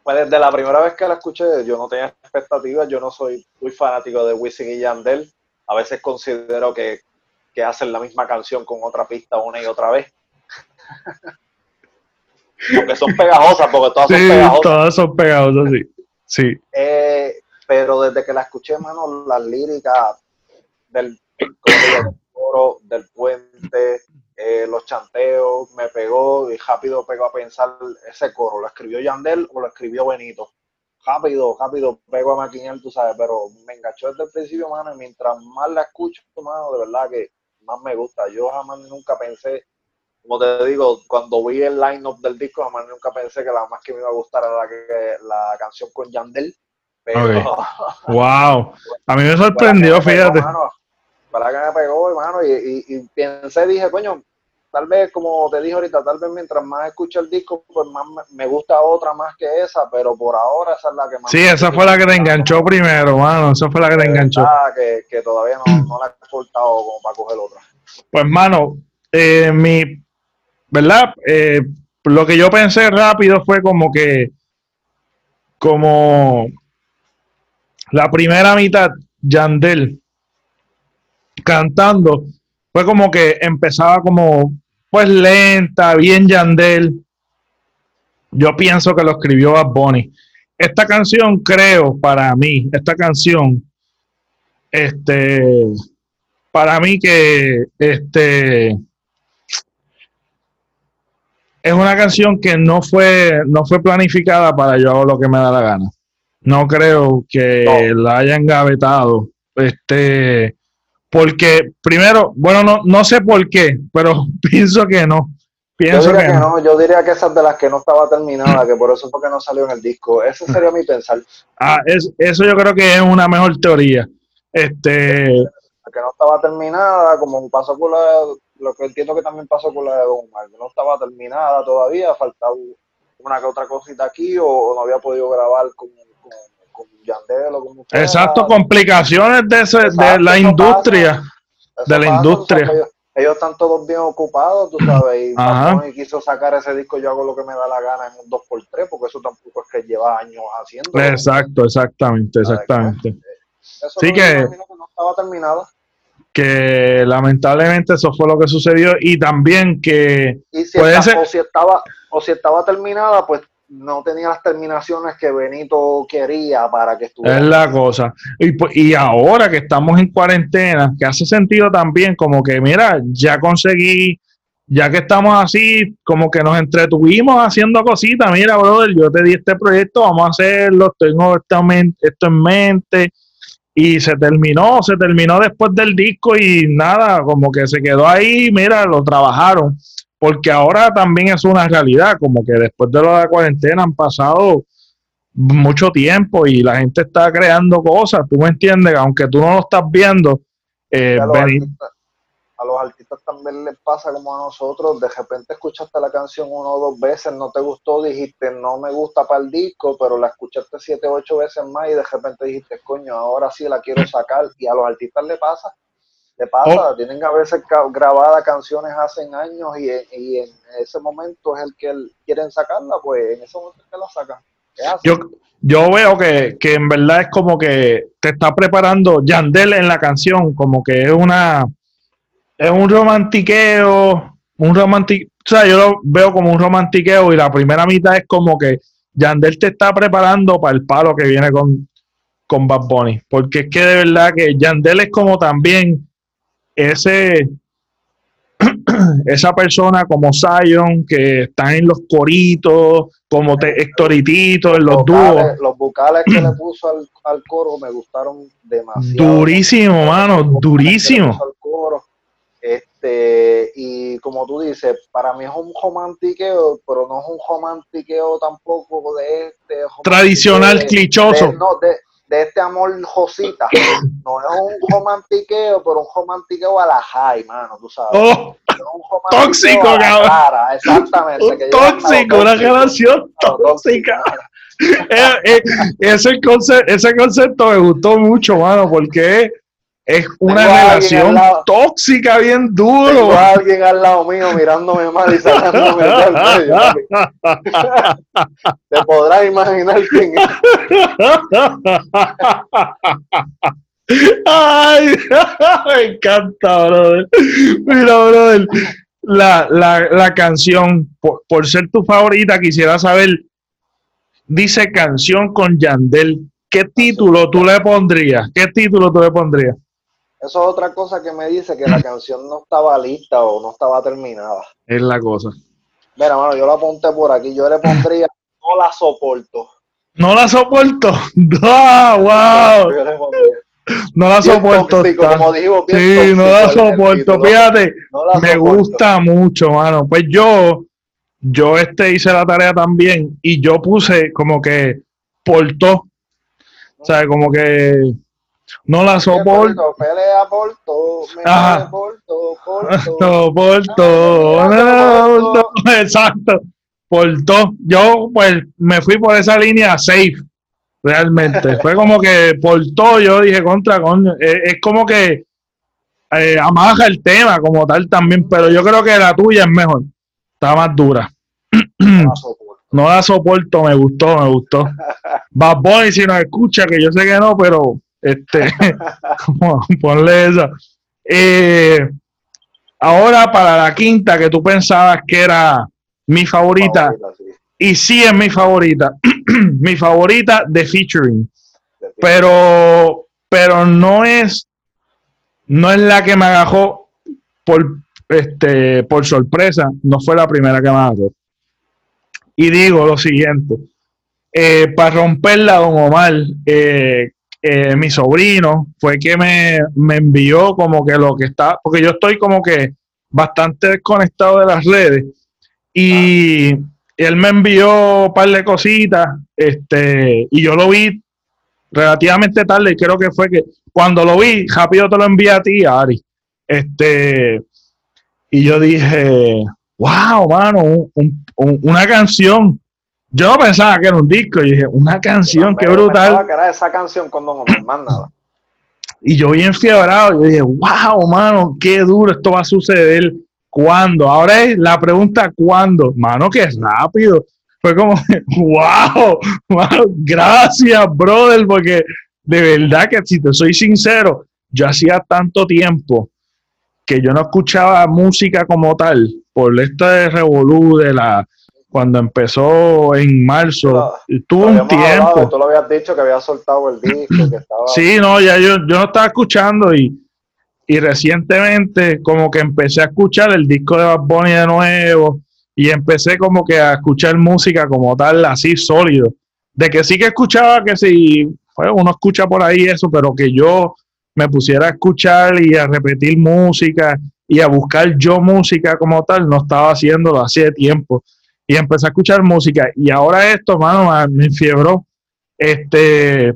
Pues desde la primera vez que la escuché, yo no tenía expectativas, yo no soy muy fanático de Wisin y Yandel. A veces considero que, hacen la misma canción con otra pista una y otra vez. (laughs) porque son pegajosas, porque todas son pegajosas. Todas son pegajosas, sí. sí. Eh, pero desde que la escuché, mano, las líricas del, coro, del puente, eh, los chanteos, me pegó y rápido pegó a pensar ese coro, ¿lo escribió Yandel o lo escribió Benito? Rápido, rápido pego a maquinar, tú sabes, pero me enganchó desde el principio, mano, y mientras más la escucho, mano, de verdad que más me gusta. Yo jamás nunca pensé, como te digo, cuando vi el line-up del disco, jamás nunca pensé que la más que me iba a gustar era la, que, la canción con Yandel. Pero, (laughs) wow, a mí me sorprendió, fíjate para que me pegó, hermano, y, y, pensé, dije, coño, tal vez, como te dije ahorita, tal vez mientras más escucho el disco, pues más me, gusta otra más que esa, pero por ahora esa es la que más. Sí, esa fue la que te enganchó primero, mano, esa fue la que te enganchó. Que, que todavía no, no, la he cortado como para coger otra. Pues, mano, eh, mi, ¿verdad? Eh, lo que yo pensé rápido fue como que, como la primera mitad, Yandel cantando, fue como que empezaba como, pues lenta, bien Yandel. Yo pienso que lo escribió a Bonnie. Esta canción, creo, para mí, esta canción, este, para mí que, este, es una canción que no fue, no fue planificada para yo hago lo que me da la gana. No creo que la hayan gavetado. Este, porque primero, bueno, no, no sé por qué, pero (laughs) pienso que no. Pienso yo diría que, no. yo diría que esa de las que no estaba terminada, que por eso fue que no salió en el disco. Ese sería mi pensar. Ah, es, eso yo creo que es una mejor teoría. Este. La que no estaba terminada, como pasó con la, lo que entiendo que también pasó con la de Don Omar, no estaba terminada todavía, faltaba una que otra cosita aquí o, no había podido grabar con, Exacto, complicaciones de, de la industria. de la industria. ellos, están todos bien ocupados, tú sabes, y quiso sacar ese disco, yo hago lo que me da la gana en un 2x3, porque eso tampoco es que lleva años haciendo. Exacto, exactamente, exactamente. Eso sí que, no estaba terminada que lamentablemente eso fue lo que sucedió y también que puede ser... o si estaba o si estaba terminada pues no tenía las terminaciones que Benito quería para que estuviera. Es la cosa. Y, y ahora que estamos en cuarentena, que hace sentido también como que, mira, ya conseguí, ya que estamos así, como que nos entretuvimos haciendo cositas, mira, brother, yo te di este proyecto, vamos a hacerlo, tengo esto en mente. Y se terminó, se terminó después del disco y nada, como que se quedó ahí, mira, lo trabajaron porque ahora también es una realidad, como que después de la cuarentena han pasado mucho tiempo y la gente está creando cosas, tú me entiendes, aunque tú no lo estás viendo. Eh, a, los artistas, también les pasa como a nosotros, de repente escuchaste la canción uno o dos veces, no te gustó, dijiste no me gusta para el disco, pero la escuchaste siete o ocho veces más y de repente dijiste, coño, ahora sí la quiero sacar y a los artistas le pasa le pasa, oh. tienen a veces grabadas canciones hace años y, y, en ese momento es el que quieren sacarla, pues en ese momento es que la sacan. Yo, yo veo que, que, en verdad es como que te está preparando Yandel en la canción, como que es una es un romantiqueo, un romantiqueo, o sea, yo lo veo como un romantiqueo y la primera mitad es como que Yandel te está preparando para el palo que viene con, con Bad Bunny, porque es que de verdad que Yandel es como también ese (clears throat) esa persona como Zion que está en los coritos, como te, Hectoritito, en los, dúos. Los vocales que le puso al, coro me gustaron demasiado. Durísimo, mano, durísimo. Este, y como tú dices, para mí es un romantiqueo, pero no es un romantiqueo tampoco de este. Tradicional, clichoso. no, de, de este amor Josita. No es un romantiqueo, pero un romantiqueo a la high, mano, tú sabes. Oh, tóxico, cabrón. Exactamente. Un tóxico, una relación tóxica. (laughs) Eh, eh, ese, concepto, ese concepto me gustó mucho, mano, porque es una relación tóxica bien duro. Tengo alguien al lado mío mirándome mal y sacándome del medio. (laughs) Te podrás imaginar quién es. Ay, (laughs) me encanta, brother. Mira, brother, la, la, la canción, por, por, ser tu favorita, quisiera saber, dice canción con Yandel. ¿Qué título tú le pondrías? ¿Qué título tú le pondrías? Eso es otra cosa que me dice que la (clears throat) canción no estaba lista o no estaba terminada. Es la cosa. Mira, mano, yo la apunté por aquí. Yo le pondría no la soporto. No la soporto. (laughs) ¡Ah, wow! No la soporto. Tóxico, como digo, sí, no la soporto. Fíjate, no la me soporto. gusta mucho, mano. Pues yo, yo este hice la tarea también y yo puse como que portó. O sea, como que no la soporto. Pelea por todo, Ajá. por todo, por todo. Exacto. Por todo. Yo, pues, me fui por esa línea safe, realmente. (laughs) Fue como que por todo yo dije contra, coño. Es, es como que eh, amaja el tema como tal también, pero yo creo que la tuya es mejor. Está más dura. No la (clears throat) soporto. No la soporto, me gustó, me gustó. (laughs) Bad Bunny, si nos escucha, que yo sé que no, pero este, (laughs) ponle esa. Eh, ahora para la quinta, que tú pensabas que era mi favorita, Favorita, sí. y sí es mi favorita, (clears throat) mi favorita de featuring, pero, pero no es, no es la que me agarró por, este, por sorpresa, no fue la primera que me agarró. Y digo lo siguiente, eh, para romperla, don Omar, eh, eh, mi sobrino fue que me, me, envió como que lo que está, porque yo estoy como que bastante desconectado de las redes y ah. él me envió un par de cositas este, y yo lo vi relativamente tarde y creo que fue que cuando lo vi, rápido te lo envié a ti, Ari. Este, y yo dije, wow, mano, un, un, una canción yo no pensaba que era un disco, y dije, una canción, qué brutal. que era esa canción cuando no me nada. Y yo bien fiebrado, yo dije, wow, mano, qué duro, esto va a suceder. ¿Cuándo? Ahora es la pregunta, ¿cuándo? Mano, qué rápido. Fue como, (laughs) wow, mano, gracias, brother, porque de verdad que si te soy sincero, yo hacía tanto tiempo que yo no escuchaba música como tal, por esto de Revolú, de la cuando empezó en marzo, tuvo un tiempo. Hablado, tú lo habías dicho que había soltado el disco, que estaba... Sí, no, ya yo, yo no estaba escuchando y, y recientemente como que empecé a escuchar el disco de Bad Bunny de nuevo y empecé como que a escuchar música como tal, así sólido. De que sí que escuchaba que si, bueno, uno escucha por ahí eso, pero que yo me pusiera a escuchar y a repetir música y a buscar yo música como tal, no estaba haciéndolo hace tiempo y empecé a escuchar música. Y ahora esto, mano, me enfiebró. Este,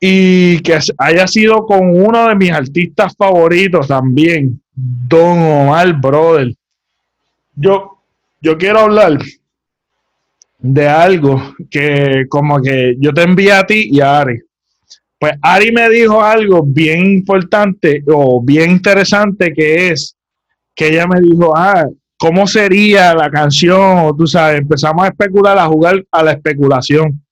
y que haya sido con uno de mis artistas favoritos también, Don Omar Brother. Yo, yo quiero hablar de algo que como que yo te envié a ti y a Ari. Pues Ari me dijo algo bien importante o bien interesante que es que ella me dijo, ah, cómo sería la canción, tú sabes, empezamos a especular, a jugar a la especulación.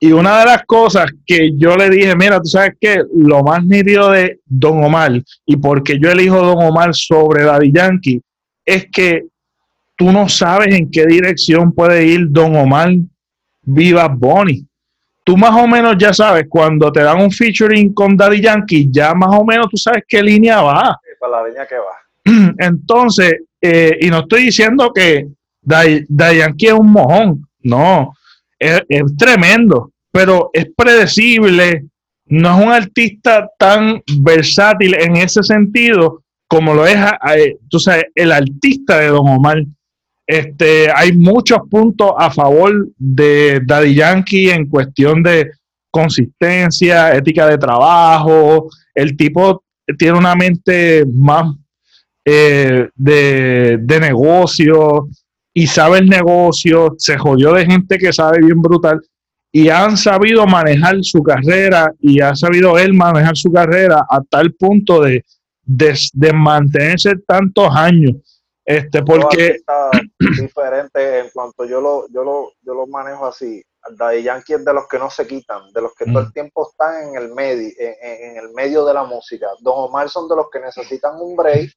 Y una de las cosas que yo le dije, mira, tú sabes que lo más nítido de Don Omar y porque yo elijo Don Omar sobre Daddy Yankee es que tú no sabes en qué dirección puede ir Don Omar Viva Bonnie. Tú más o menos ya sabes, cuando te dan un featuring con Daddy Yankee, ya más o menos tú sabes qué línea va. Para la línea que va. (clears throat) Entonces, eh, y no estoy diciendo que Dayanqui es un mojón, no, es, tremendo, pero es predecible, no es un artista tan versátil en ese sentido como lo es tú sabes, el artista de Don Omar. Este, hay muchos puntos a favor de Daddy Yankee en cuestión de consistencia, ética de trabajo. El tipo tiene una mente más eh, de, de negocio y sabe el negocio, se jodió de gente que sabe bien brutal y han sabido manejar su carrera y ha sabido él manejar su carrera a tal punto de, de, mantenerse tantos años. Este, porque diferente en cuanto yo lo, yo lo, yo lo manejo así. Daddy Yankee es de los que no se quitan, de los que todo el mm. tiempo están en el medio, en, el medio de la música. Don Omar son de los que necesitan un break,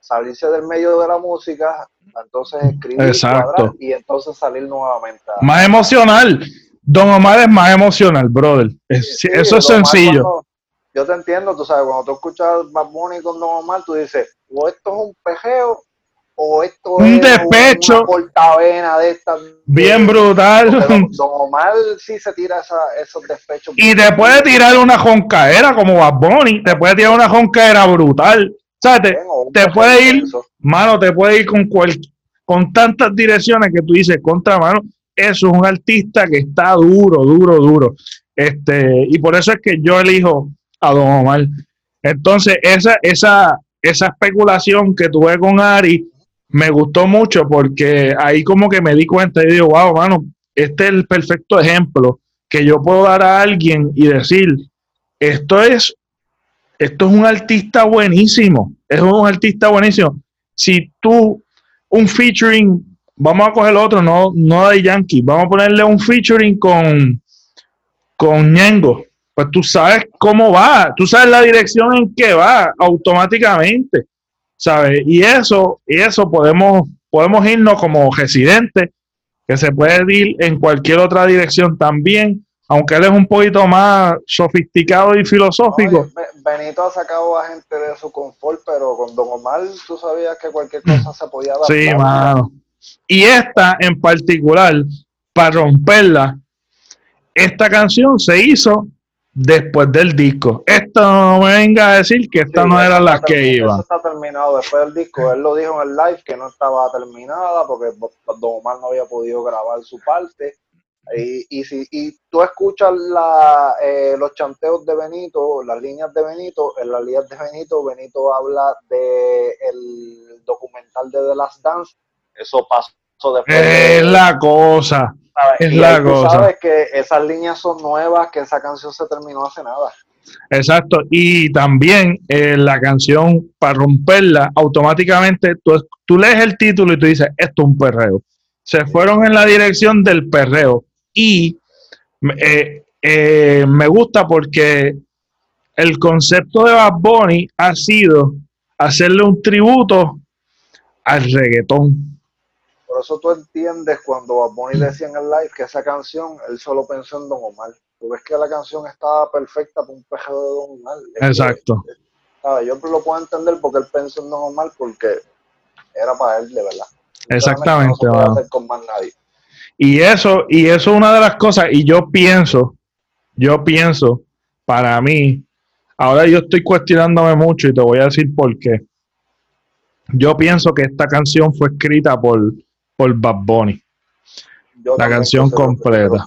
salirse del medio de la música, entonces escribir y entonces salir nuevamente. Más emocional. Don Omar es más emocional, brother. eso es sencillo. yo te entiendo, tú sabes, cuando tú escuchas Bad Bunny con Don Omar, tú dices, o esto es un pejeo, o esto un es despecho. una portavena de esta. Bien brutal. Don, (laughs) Omar sí se tira esos despechos. Y te puede tirar una joncaera como Bad Bunny, te puede tirar una joncaera brutal. O te, puede ir, mano, te puede ir con, con tantas direcciones que tú dices, contra mano, eso es un artista que está duro, duro, duro. Este, y por eso es que yo elijo a Don Omar. Entonces, esa, esa, esa especulación que tuve con Ari me gustó mucho porque ahí como que me di cuenta y digo, wow, mano, este es el perfecto ejemplo que yo puedo dar a alguien y decir, esto es, esto es un artista buenísimo, es un artista buenísimo. Si tú, un featuring vamos a coger otro, no, no de Yankee, vamos a ponerle un featuring con, con Ñengo. Pues tú sabes cómo va, tú sabes la dirección en que va automáticamente, ¿sabes? Y eso, y eso podemos, podemos irnos como residentes, que se puede ir en cualquier otra dirección también, aunque él es un poquito más sofisticado y filosófico. Benito ha sacado a gente de su confort, pero con Don Omar tú sabías que cualquier cosa se podía dar. Sí, mano. Y esta en particular, para romperla, esta canción se hizo después del disco. Esto no me venga a decir que esta no era la que iba. Está terminado después del disco. Él lo dijo en el live que no estaba terminada porque Don Omar no había podido grabar su parte. Y, si y tú escuchas la, eh, los chanteos de Benito, las líneas de Benito, en las líneas de Benito, Benito habla de el documental de The Last Dance eso pasó después. Es la cosa. Es la cosa. Sabes que esas líneas son nuevas, que esa canción se terminó hace nada. Exacto. Y también eh, la canción, para romperla, automáticamente tú, tú lees el título y tú dices, esto es un perreo. Se fueron en la dirección del perreo. Y eh, eh, me gusta porque el concepto de Bad Bunny ha sido hacerle un tributo al reggaetón. Por eso tú entiendes cuando Bad decía en el live que esa canción él solo pensó en Don Omar. Tú ves que la canción estaba perfecta para un peje de Don Omar. Exacto. yo lo puedo entender porque él pensó en Don Omar porque era para él de verdad. Exactamente. No hacer con más nadie. Y eso, y eso es una de las cosas, y yo pienso, yo pienso, para mí, ahora yo estoy cuestionándome mucho y te voy a decir por qué. Yo pienso que esta canción fue escrita por por Bad Bunny. la canción completa.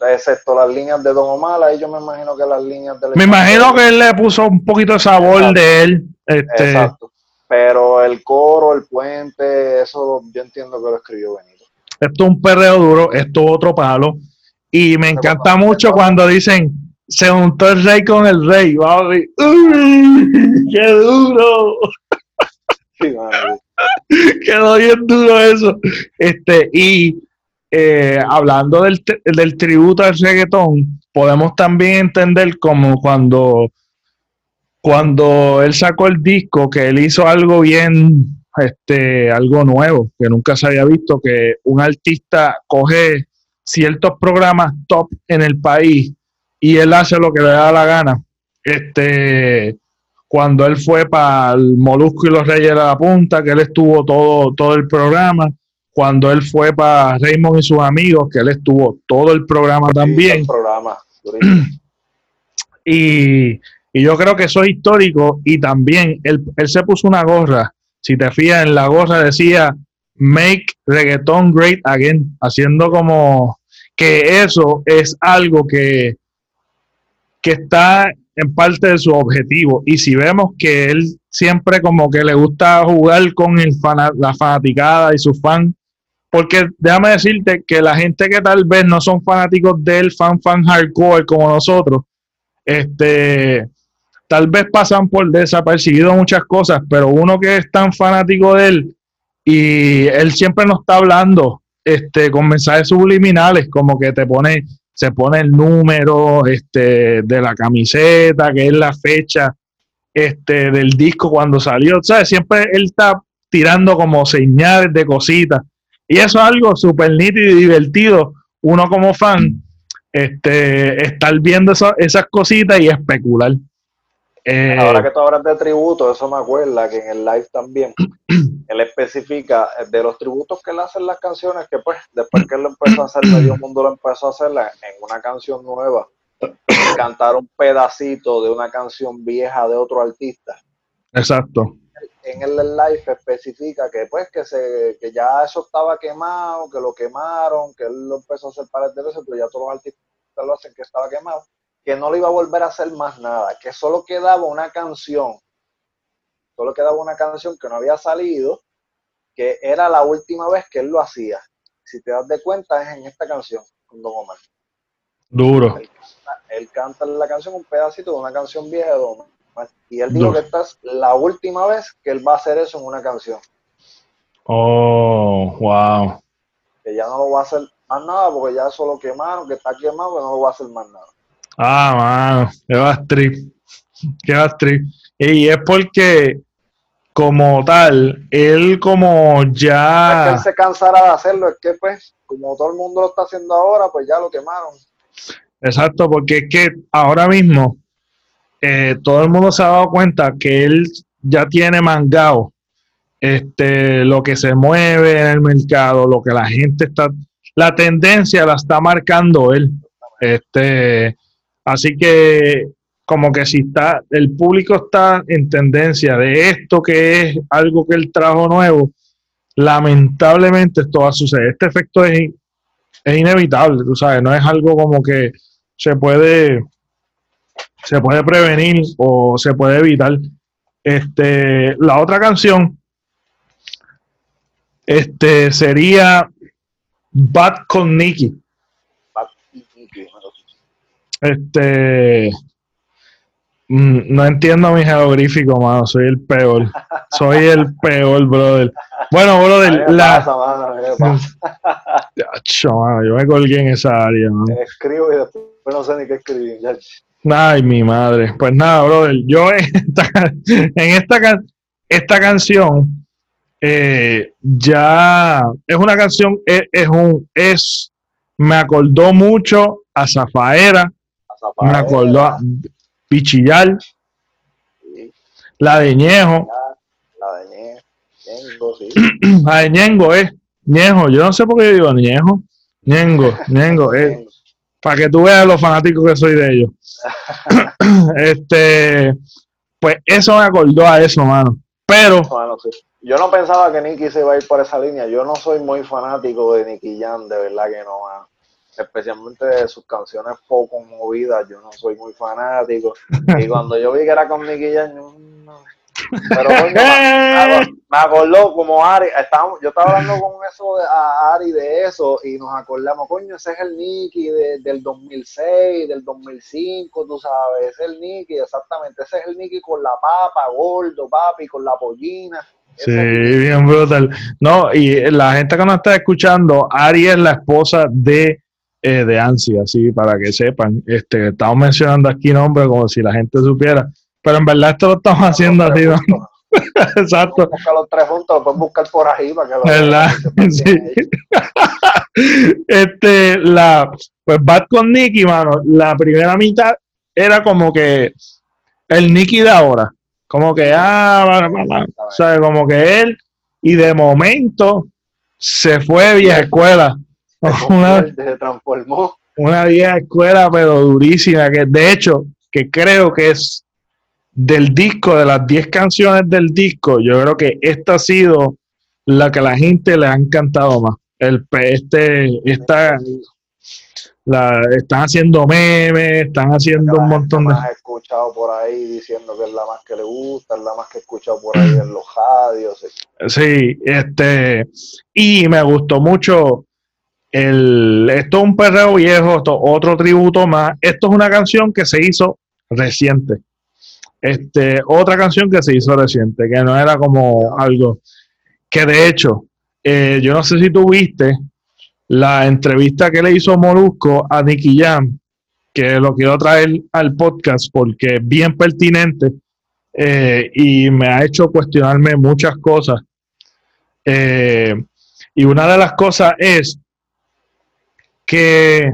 Excepto las líneas de Don Omar, ahí yo me imagino que las líneas de... Me imagino que él le puso un poquito de sabor de él. Este, Exacto. Pero el coro, el puente, eso yo entiendo que lo escribió Benito. Esto es un perreo duro, esto es otro palo. Y me encanta mucho cuando dicen, se juntó el rey con el rey. Vamos ¡Qué duro! Sí, (laughs) Quedó bien duro eso. Este, y eh, hablando del, del, tributo al reggaetón, podemos también entender como cuando, cuando él sacó el disco, que él hizo algo bien, este, algo nuevo, que nunca se había visto, que un artista coge ciertos programas top en el país y él hace lo que le da la gana. Este, cuando él fue para el Molusco y los Reyes de la Punta, que él estuvo todo, todo el programa, cuando él fue para Raymond y sus amigos, que él estuvo todo el programa también. programa. y, yo creo que eso es histórico y también él, él se puso una gorra, si te fijas en la gorra decía Make Reggaeton Great Again, haciendo como que eso es algo que, que está en parte de su objetivo. Y si vemos que él siempre como que le gusta jugar con el la fanaticada y sus fans, porque déjame decirte que la gente que tal vez no son fanáticos del fan fan hardcore como nosotros, este, tal vez pasan por desapercibido muchas cosas, pero uno que es tan fanático de él y él siempre nos está hablando este, con mensajes subliminales, como que te pone, se pone el número este, de la camiseta, que es la fecha este, del disco cuando salió. O siempre él está tirando como señales de cositas. Y eso es algo súper nítido y divertido. Uno como fan, este, estar viendo esas cositas y especular. Eh, Ahora que tú hablas de tributo, eso me acuerda que en el live también (clears throat) él especifica eh, de los tributos que él hace en las canciones, que pues después que él lo empezó a hacer, medio mundo lo empezó a hacer en una canción nueva, (clears throat) cantar un pedacito de una canción vieja de otro artista. Exacto. En el live especifica que pues que se que ya eso estaba quemado, que lo quemaron, que él lo empezó a hacer para de veces, pero ya todos los artistas lo hacen que estaba quemado que no le iba a volver a hacer más nada, que solo quedaba una canción, solo quedaba una canción que no había salido, que era la última vez que él lo hacía. Si te das de cuenta, es en esta canción, con Don Omar. Duro. Él, canta la canción, un pedacito de una canción vieja de Don Omar. Y él dijo que esta es la última vez que él va a hacer eso en una canción. Oh, wow. Que ya no lo va a hacer más nada porque ya eso lo quemaron, que está quemado, que no lo va a hacer más nada. Ah, mano, qué va strip. Qué va strip. Y es porque, como tal, él como ya. Es que él se cansará de hacerlo, es que, pues, como todo el mundo lo está haciendo ahora, pues ya lo quemaron. Exacto, porque es que ahora mismo eh, todo el mundo se ha dado cuenta que él ya tiene mangado este, lo que se mueve en el mercado, lo que la gente está. La tendencia la está marcando él. Este, Así que como que si está, el público está en tendencia de esto que es algo que él trajo nuevo, lamentablemente esto va a suceder. Este efecto es, es inevitable, tú sabes, no es algo como que se puede, se puede prevenir o se puede evitar. Este, la otra canción este, sería Bad con Nicky. Este. Mm, no entiendo mi jeroglífico, mano. Soy el peor. Soy el peor, brother. Bueno, brother. La... (laughs) yo me colgué en esa área, Escribo y después no sé ni qué escribir. Ay, mi madre. Pues nada, brother. Yo (laughs) en esta, esta, canción eh, ya es una canción, es, es, un, es, me acordó mucho a Zafaera me acordó a Pichillar, la de Ñejo. La de Ñengo, sí. (clears throat) La de Ñengo es Ñejo. Yo no sé por qué digo Ñejo. Ñengo, (laughs) Ñengo. Es, para que tú veas los fanáticos que soy de ellos. (laughs) este, pues eso me acordó a eso, mano. Pero. Yo no pensaba que Nicky se iba a ir por esa línea. Yo no soy muy fanático de Nicky Jam, de verdad que no, mano especialmente de sus canciones poco movidas, yo no soy muy fanático. (laughs) Y cuando yo vi que era con Nicky Jam, pero (laughs) me, acordó como Ari, estábamos, yo estaba hablando con eso de, a Ari de eso y nos acordamos, coño, ese es el Nicky del 2006, del 2005, tú sabes, ese es el Nicky, exactamente, ese es el Nicky con la papa, gordo, papi, con la pollina. Sí, bien brutal. No, y la gente que nos está escuchando, Ari es la esposa de eh, de ansia, así para que sepan. Este, estamos mencionando aquí nombres como si la gente supiera, pero en verdad esto lo estamos haciendo así. (laughs) Exacto. Busca los tres juntos, lo pueden buscar por ahí para que lo ¿verdad? Sí. (laughs) este, la, pues Bad con Nicky, mano, la primera mitad era como que el Nicky de ahora, como que, ah, o sea, como que él, y de momento se fue vieja escuela (laughs) una, se transformó. Una vieja escuela, pero durísima, que de hecho, que creo que es del disco, de las 10 canciones del disco, yo creo que esta ha sido la que a la gente le ha encantado más. El, este, esta, la, están haciendo memes, están haciendo un montón de... Más escuchado por ahí diciendo que es la más que le gusta, es la más que he escuchado por ahí en los radios. Sí, este, y me gustó mucho el, esto es un perreo viejo, otro tributo más. Esto es una canción que se hizo reciente. Este, otra canción que se hizo reciente, que no era como algo que de hecho, eh, yo no sé si tú viste, la entrevista que le hizo Molusco a Nicky Jam, que lo quiero traer al podcast porque es bien pertinente eh, y me ha hecho cuestionarme muchas cosas. Eh, y una de las cosas es que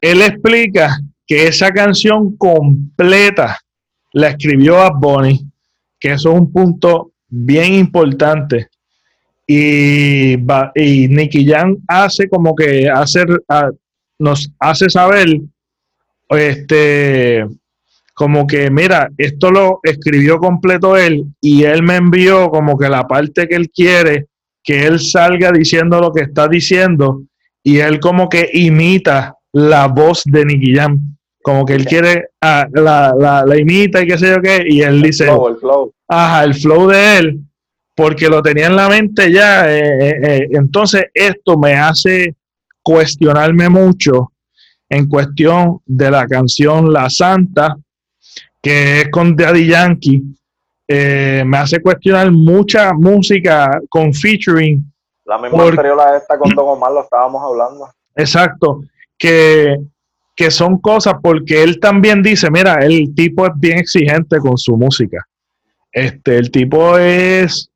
él explica que esa canción completa la escribió a Bonnie, que eso es un punto bien importante. Y, y Nicky Jam hace como que hacer, nos hace saber, este, como que, mira, esto lo escribió completo él y él me envió como que la parte que él quiere que él salga diciendo lo que está diciendo y él como que imita la voz de Nicky Jam. Como que él quiere, ah, la, la, imita y qué sé yo qué, y él dice, el flow. ajá, el flow de él, porque lo tenía en la mente ya. Eh, eh, eh, entonces, esto me hace cuestionarme mucho en cuestión de la canción La Santa, que es con Daddy Yankee. Me hace cuestionar mucha música con featuring. La misma anterior a esta con Don Omar lo estábamos hablando. Exacto, que, que son cosas porque él también dice, mira, el tipo es bien exigente con su música. Este, el tipo es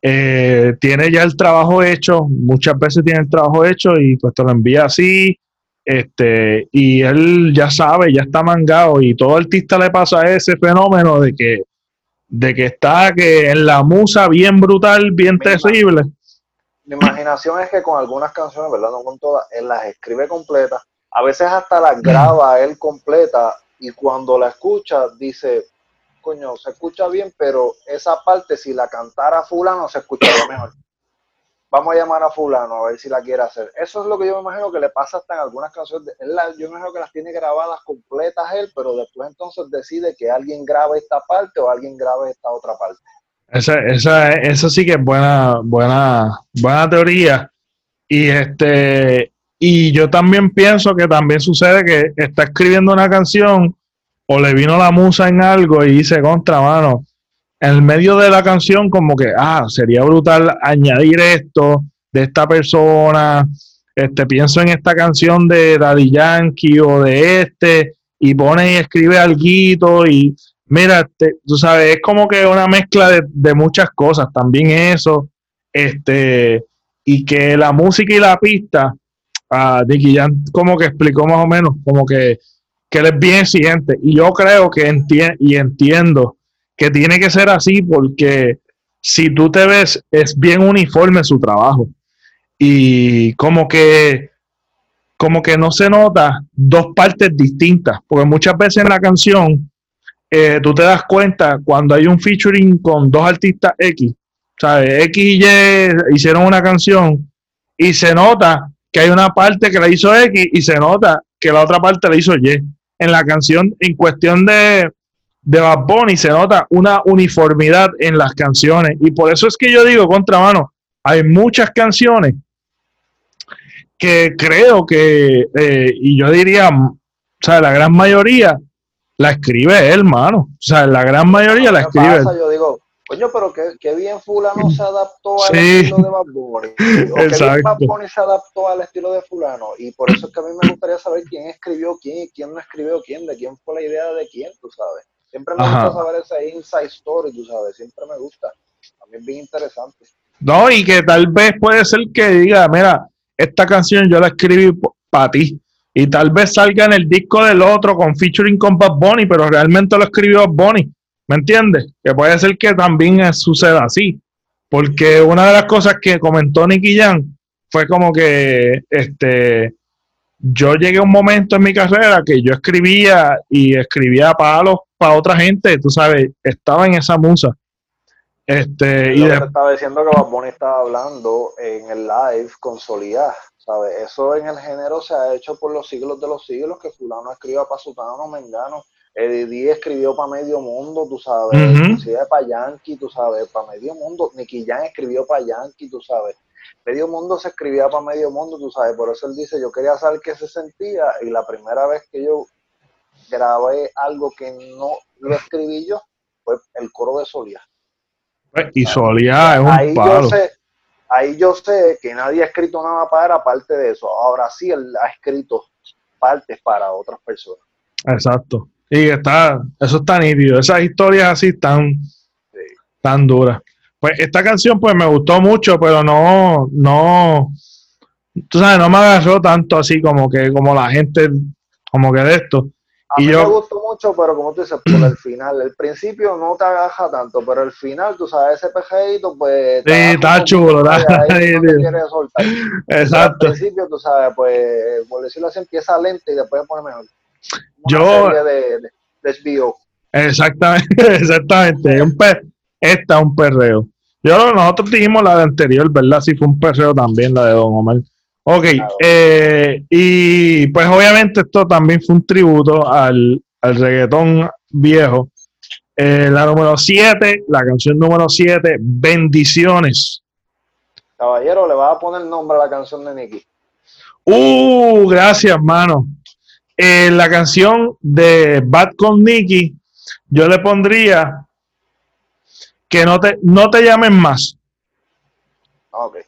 eh, tiene ya el trabajo hecho, muchas veces tiene el trabajo hecho y pues te lo envía así, este, y él ya sabe, ya está mangado y todo artista le pasa ese fenómeno de que, de que está que en la musa bien brutal, bien terrible. Mi imaginación es que con algunas canciones, ¿verdad? No con todas, él las escribe completas, a veces hasta las (clears throat) graba él completa y cuando la escucha dice, coño, se escucha bien, pero esa parte, si la cantara fulano, se escucharía mejor. Vamos a llamar a fulano a ver si la quiere hacer. Eso es lo que yo me imagino que le pasa hasta en algunas canciones. yo me imagino que las tiene grabadas completas él, pero después entonces decide que alguien grabe esta parte o alguien grabe esta otra parte. Esa, esa, eso sí que es buena, buena, buena teoría. Y este, y yo también pienso que también sucede que está escribiendo una canción o le vino la musa en algo y dice contra mano. En el medio de la canción, como que, ah, sería brutal añadir esto de esta persona. Este, pienso en esta canción de Daddy Yankee o de este, y pone y escribe algo y mira, este, tú sabes, es como que una mezcla de, muchas cosas, también eso, este, y que la música y la pista, a Nicky Jan como que explicó más o menos, como que que él es bien exigente. Y yo creo que entiendo y entiendo que tiene que ser así porque si tú te ves, es bien uniforme su trabajo. Y como que, como que no se nota dos partes distintas, porque muchas veces en la canción eh, tú te das cuenta cuando hay un featuring con dos artistas X, ¿sabes? X y Y hicieron una canción y se nota que hay una parte que la hizo X y se nota que la otra parte la hizo Y en la canción, en cuestión de, de Bad Bunny, se nota una uniformidad en las canciones. Y por eso es que yo digo, contramano, hay muchas canciones que creo que, eh, y yo diría, o sea, la gran mayoría la escribe él, mano. O sea, la gran mayoría la escribe él. Yo digo, Coño, pero qué, bien fulano se adaptó al estilo de Bad Bunny. (laughs) O qué bien Bad Bunny se adaptó al estilo de fulano. Y por eso es que a mí me gustaría saber quién escribió quién y quién no escribió quién, de quién fue la idea de quién, tú sabes. Siempre me gusta saber ese inside story, tú sabes. Siempre me gusta. A mí es bien interesante. No, y que tal vez puede ser que diga, mira, esta canción yo la escribí para ti. Y tal vez salga en el disco del otro con featuring con Bad Bunny, pero realmente lo escribió Bad Bunny ¿Me entiendes? Que puede ser que también suceda así. Porque una de las cosas que comentó Nicky Jan fue como que este yo llegué a un momento en mi carrera que yo escribía y escribía palos para otra gente, tú sabes, estaba en esa musa. Este, y estaba diciendo que Baboni estaba hablando en el live con Solía. ¿sabes? Eso en el género se ha hecho por los siglos de los siglos, que fulano escriba para Sutano, Mengano, Eddie escribió para medio mundo, tú sabes, inclusive para Yankee, tú sabes, para medio mundo, Nicky Jan escribió para Yankee, tú sabes, medio mundo se escribía para medio mundo, tú sabes, por eso él dice, yo quería saber qué se sentía, y la primera vez que yo grabé algo que no lo escribí yo, fue el coro de Solía. Y Solía es un ahí palo. Yo sé, ahí yo sé que nadie ha escrito nada para aparte de eso. Ahora sí él ha escrito partes para otras personas. Exacto. Y está, eso está nítido. Esas historias así están tan duras. Pues esta canción pues me gustó mucho, pero no, no, tú sabes, no me agarró tanto así como que, como la gente, como que de esto. A mí me gustó mucho, pero como tú dices, por el (clears throat) final, el principio no te agaja tanto, pero el final, tú sabes, ese pejeito, pues... Sí, está chulo, ¿verdad? (laughs) Exacto. al principio, tú sabes, pues, por decirlo así, empieza lento y después pone mejor. Yo... De, desvío. Exactamente, (laughs) exactamente. Un esta es un perreo. Yo, nosotros dijimos la de anterior, ¿verdad? Sí, fue un perreo también, la de Don Omar. Ok, eh, y pues obviamente esto también fue un tributo al, reggaetón viejo. Eh, la número 7, la canción número 7, Bendiciones. Caballero, le va a poner nombre a la canción de Nicky. Uh, gracias, mano. Eh, la canción de Bad con Nicky, yo le pondría que no te, no te llamen más. Ok.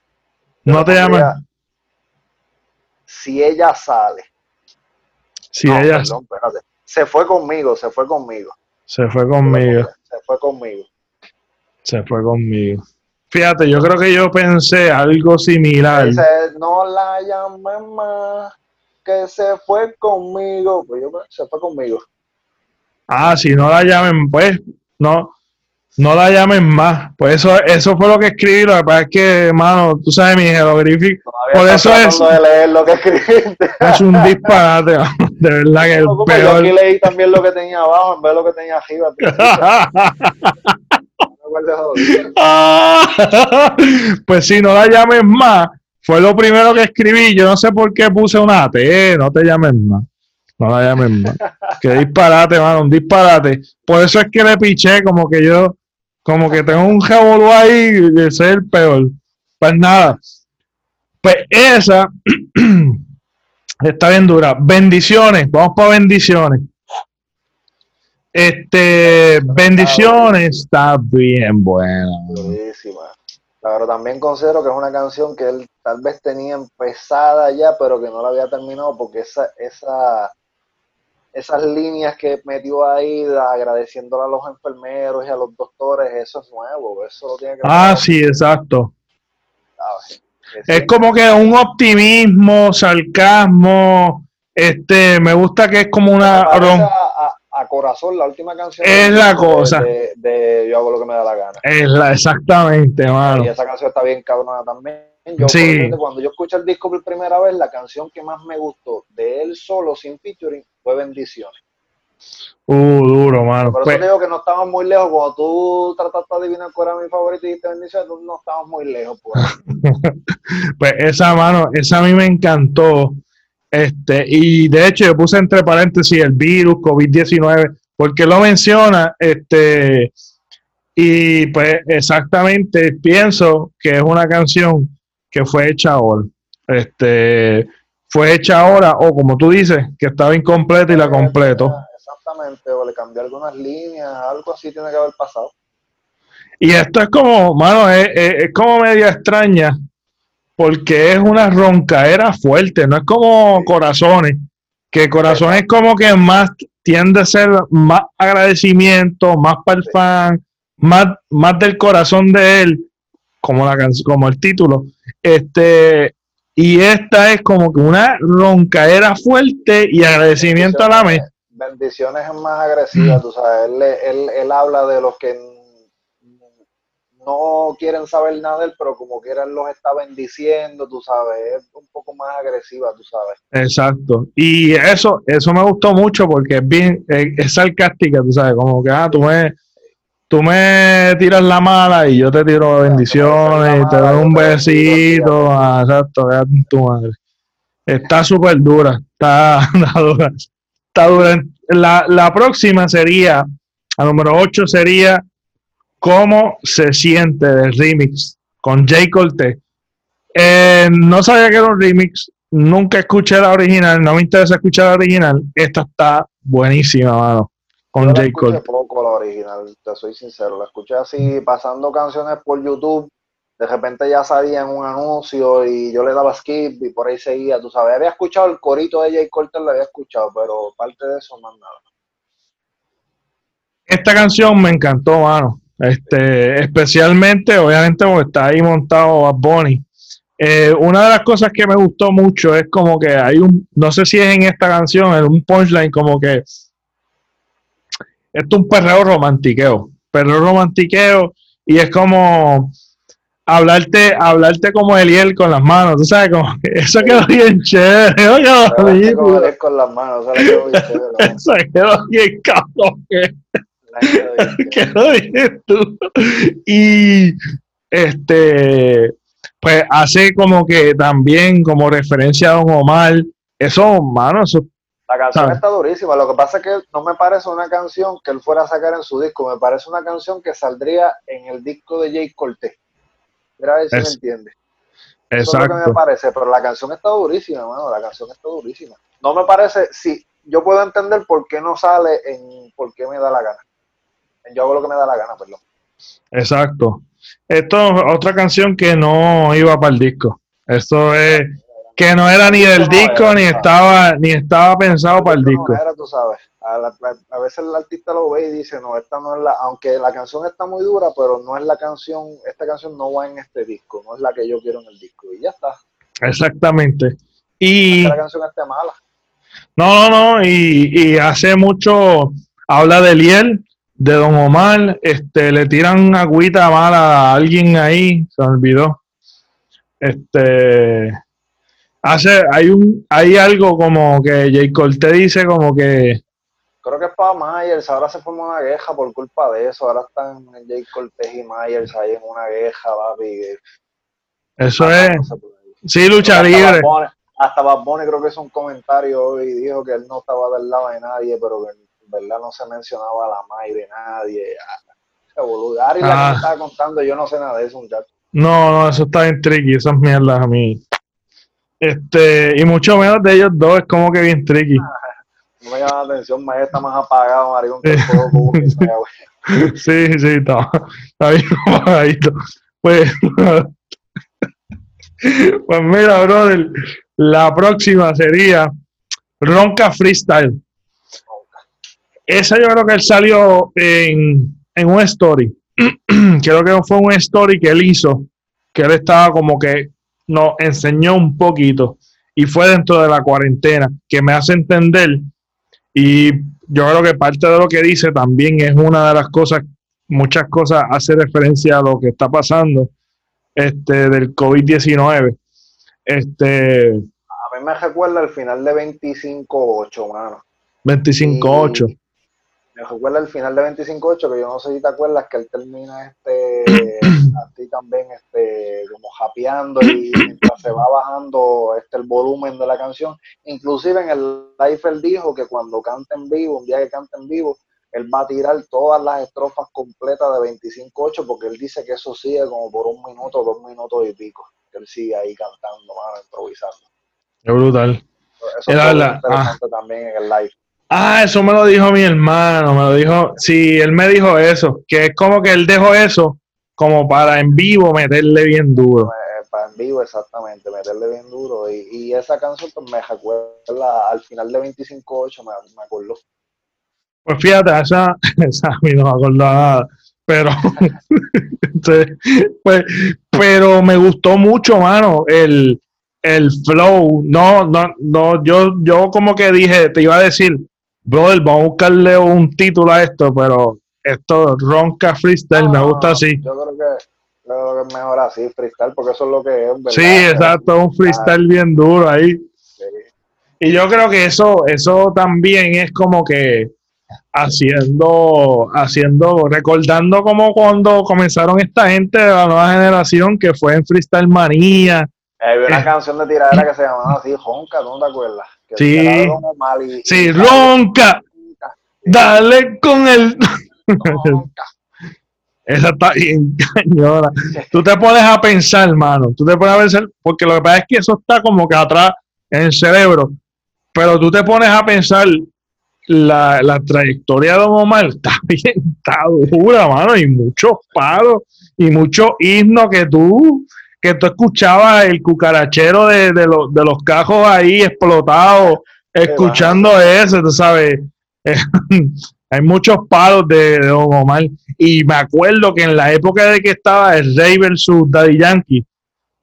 No te llamen si ella sale. Si ella Se fue conmigo, se fue conmigo. Se fue conmigo. Se fue conmigo. Se fue conmigo. Fíjate, yo creo que yo pensé algo similar. Dice, no la llames más, que se fue conmigo. Pues yo, se fue conmigo. Ah, si no la llamen, pues, no no la llamen más. Pues eso, eso fue lo que escribí. Lo que pasa es que, mano, tú sabes mi jeroglífico. Por eso es. De leer lo que escribiste. Es un disparate, (laughs) de verdad que el peor. Yo aquí leí también lo que tenía abajo en vez de lo que tenía arriba. (laughs) pues si no la llamen más, fue lo primero que escribí. Yo no sé por qué puse una T, no te llamen más. No la llamen más. Qué disparate, mano, un disparate. Por eso es que le piché, como que yo como que tengo un revolú ahí de ser peor. Pues nada. Pues esa (clears throat) está bien dura. Bendiciones. Vamos para bendiciones. Este, bendiciones está bien buena. Buenísima. Pero también considero que es una canción que él tal vez tenía empezada ya, pero que no la había terminado porque esa, esa, esas líneas que metió ahí agradeciéndole a los enfermeros y a los doctores, eso es nuevo, eso lo tiene que Ah, sí, exacto. Es como que un optimismo, sarcasmo, este, me gusta que es como una... A, a, corazón, la última canción. Es la cosa. De, Yo hago lo que me da la gana. Es la, exactamente, mano. Y esa canción está bien cabrona también. Yo, cuando yo escuché el disco por primera vez, la canción que más me gustó de él solo, sin featuring, fue Bendiciones. Uh, duro, mano. Por eso pues, digo que no estamos muy lejos. Cuando tú trataste de adivinar cuál era mi favorito y dijiste bendiciones, no estamos muy lejos. Pues. (laughs) pues esa mano, esa a mí me encantó. Este, y de hecho, yo puse entre paréntesis el virus, COVID-19, porque lo menciona. Este, y pues exactamente pienso que es una canción que fue hecha ahora. Este, fue hecha ahora, o como tú dices, que estaba incompleta y la completo. Exactamente, o le cambié algunas líneas, algo así tiene que haber pasado. Y esto es como, mano, es, es, como media extraña, porque es una roncaera fuerte, no es como corazones, que corazones como que más tiende a ser más agradecimiento, más para el fan, más, más del corazón de él, como la como el título. Este, y esta es como que una roncaera fuerte y agradecimiento a la mesa. Bendiciones es más agresiva, mm. tú sabes. Él, habla de los que no quieren saber nada de él, pero como quieran los está bendiciendo, tú sabes. Es un poco más agresiva, tú sabes. Exacto. Y eso, eso me gustó mucho porque es bien, es, sarcástica, tú sabes. Como que, ah, tú me tú me tiras la mala y yo te tiro bendiciones y te doy un besito. Ah, exacto, tu madre. Está súper dura, (laughs) está, dura. Está dura. La, la próxima sería, a número 8 sería ¿Cómo se siente el remix con Jay Cortez? Eh, no sabía que era un remix, nunca escuché la original, no me interesa escuchar la original. Esta está buenísima, mano. Con Yo la escuché Cole. poco la original, te soy sincero. La escuché así, pasando canciones por YouTube. De repente ya salía en un anuncio y yo le daba skip y por ahí seguía, tú sabes. Había escuchado el corito de Jay Cortez, lo había escuchado, pero parte de eso más nada. Esta canción me encantó, mano. Este, especialmente, obviamente, porque está ahí montado a Bonnie. una de las cosas que me gustó mucho es como que hay un, no sé si es en esta canción, en un punchline como que esto es un perreo romantiqueo, perreo romantiqueo y es como hablarte, hablarte como Eliel con las manos, tú sabes, como que eso quedó bien chévere, eso quedó bien, con las manos, o sea, le quedó bien chévere, eso quedó bien cabrón, quedó bien (laughs) tú. Y este, pues hace como que también como referencia a Don Omar, eso, mano, eso La canción está durísima. Lo que pasa es que no me parece una canción que él fuera a sacar en su disco. Me parece una canción que saldría en el disco de Jay Cortez. Mira a ver si Es- me entiendes. Eso es lo que me exacto. parece. Pero la canción está durísima, mano. La canción está durísima. No me parece. Sí, yo puedo entender por qué no sale en por qué me da la gana. En yo hago lo que me da la gana, perdón. Exacto. Esto es otra canción que no iba para el disco. Esto es que no era ni del No disco era, ni estaba ni estaba pensado para el No disco. era, tú sabes. A, la- a veces el artista lo ve y dice, no, esta no es la, aunque la canción está muy dura, pero no es la canción, esta canción no va en este disco, no es la que yo quiero en el disco. Y ya está. Exactamente. Y la canción esté mala. no, no, no, y, y hace mucho habla de Liel, de Don Omar, este le tiran agüita mala a alguien ahí, se me olvidó. Este hace hay un hay algo como que J. Cortez dice como que Creo que es para Myers, ahora se formó una queja por culpa de eso, ahora están Jake Cortez y Myers ahí en una queja, papi. eso es No sí lucha Hasta libre. Hasta Bad Bunny creo que hizo un comentario hoy y dijo que él no estaba del lado de nadie, pero que en verdad no se mencionaba la May de nadie. Ah. Ari la que Ah. me estaba contando, yo no sé nada de eso, muchacho. No, no, eso está bien tricky, esas mierdas a mí. Este, y mucho menos de ellos dos, es como que bien tricky. No me llama la atención, May está más apagado, maricón, que el güey. (laughs) Sí, sí, está, está bien apagadito. Pues, (laughs) pues mira, brother, la próxima sería Ronca Freestyle. Esa yo creo que él salió en, en un story. (clears throat) creo que fue un story que él hizo, que él estaba como que nos enseñó un poquito y fue dentro de la cuarentena, que me hace entender y yo creo que parte de lo que dice también es una de las cosas, muchas cosas hace referencia a lo que está pasando este, del COVID-19. Este, A mí me recuerda el final de 25-8, mano. 25-8. Recuerda el final de 25-8, que yo no sé si te acuerdas que él termina este (clears throat) así también este como japeando y mientras se va bajando este el volumen de la canción. Inclusive en el live él dijo que cuando canta en vivo, un día que canta en vivo, él va a tirar todas las estrofas completas de 25-8 porque él dice que eso sigue como por un minuto, dos minutos y pico. Que él sigue ahí cantando, mano, improvisando. Qué brutal. Eso Era fue la- interesante también en el live. Ah, eso me lo dijo mi hermano, me lo dijo, sí, él me dijo eso, que es como que él dejó eso como para en vivo meterle bien duro. Eh, para en vivo, exactamente, meterle bien duro. Y, y esa canción pues, me recuerda al final de 25-8, me, me acuerdo. Pues fíjate, esa, (laughs) esa a mí no me acuerdo nada, pero, (laughs) pues, pero me gustó mucho, mano, el, el flow. No, no, no, yo, yo como que dije, te iba a decir, brother, vamos a buscarle un título a esto, pero esto, Ronca Freestyle, me gusta así. Yo creo que, yo creo que es mejor así, freestyle, porque eso es lo que es, ¿verdad? Sí, exacto, un freestyle bien duro ahí. Sí. Y yo creo que eso, eso también es como que haciendo, haciendo, recordando como cuando comenzaron esta gente de la nueva generación que fue en Freestyle Manía Había una canción de tiradera que se (laughs) llamaba así, Ronca, ¿no te acuerdas? Que Sí. y- Sí, y- ronca, dale con el... (laughs) Ronca. Esa está bien cañona. Tú te pones a pensar, hermano. Tú te pones a pensar, porque lo que pasa es que eso está como que atrás en el cerebro. Pero tú te pones a pensar la, la trayectoria de Don Omar. Está (laughs) bien, está dura, mano. Y muchos palos y muchos himnos que tú que tú escuchabas el cucarachero de, de, los, de los cajos ahí explotados, escuchando eso, tú sabes. (laughs) Hay muchos palos de, de Don Omar. Y me acuerdo que en la época de que estaba el Rey versus Daddy Yankee,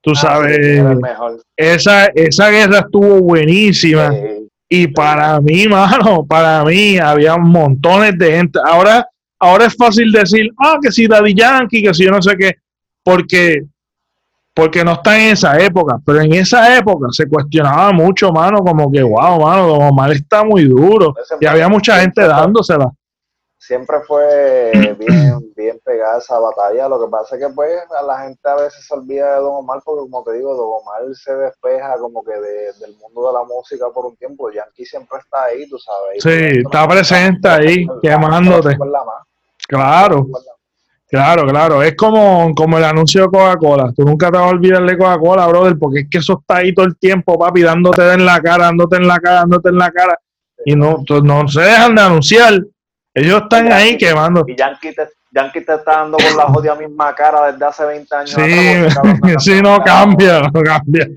tú Ah, sabes, sí, esa, esa guerra estuvo buenísima. Sí. Y para mí, (laughs) mano, para mí había montones de gente. Ahora, ahora es fácil decir, ah, que si Daddy Yankee, que si yo no sé qué, porque, porque no está en esa época. Pero en esa época se cuestionaba mucho, mano, como que, wow, mano, Don Omar está muy duro. Y había mucha gente dándosela. siempre fue (clears throat) bien, bien pegada esa batalla. Lo que pasa es que pues a la gente a veces se olvida de Don Omar porque como te digo, Don Omar se despeja como que de- del mundo de la música por un tiempo. Yankee siempre está ahí, tú sabes. Sí, está presente ahí, quemándote. Claro, claro, claro. Es como, como el anuncio de Coca-Cola. Tú nunca te vas a olvidar de Coca-Cola, brother, porque es que eso está ahí todo el tiempo, papi, dándote en la cara, dándote en la cara, dándote en la cara. Y no, no se dejan de anunciar. Ellos están ahí quemando. Y Yankee te, Yankee te está dando con la jodida misma cara desde hace 20 años. Sí, atrás, cabrón, (laughs) sí, no cambia, no cambia.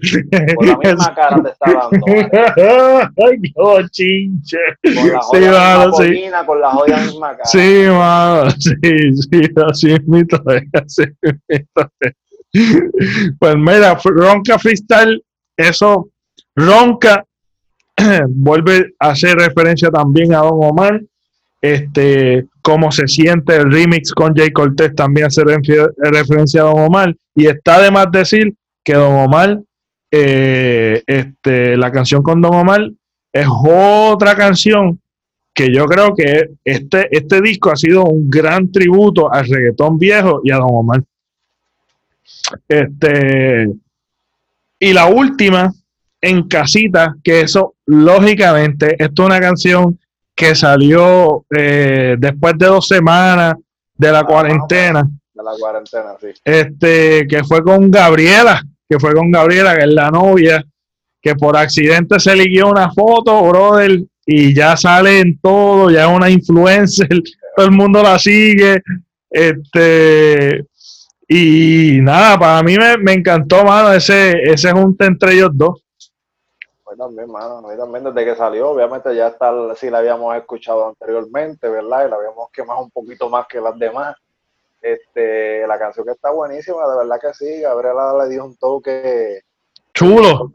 Con la misma cara te está dando. (laughs) ¿vale? Ay, qué bochinche. Con la Sí, jodida mano, misma sí. con la jodida misma cara. Sí, mano, sí, sí, así es mito, así es. Pues mira, Ronca Freestyle, eso, Ronca (clears throat) vuelve a hacer referencia también a Don Omar. Este, cómo se siente el remix con Jay Cortés también refer- referencia a Don Omar. Y está de más decir que Don Omar, eh, este, la canción con Don Omar es otra canción que yo creo que este, este disco ha sido un gran tributo al reggaetón viejo y a Don Omar. Este, y la última, en casita, que eso, lógicamente, es una canción que salió eh, después de dos semanas de la Ah, cuarentena, De la cuarentena, sí. este, que fue con Gabriela, que fue con Gabriela, que es la novia, que por accidente se le guió una foto, brother, y ya sale en todo, ya es una influencer, (laughs) todo el mundo la sigue, este, y nada, para mí me, me encantó, mano, ese, ese junte entre ellos dos. También, mano, a mí también desde que salió, obviamente ya está, sí la habíamos escuchado anteriormente, ¿verdad? Y la habíamos quemado un poquito más que las demás. Este, la canción que está buenísima, de verdad que sí, Gabriela le dio un toque, Chulo.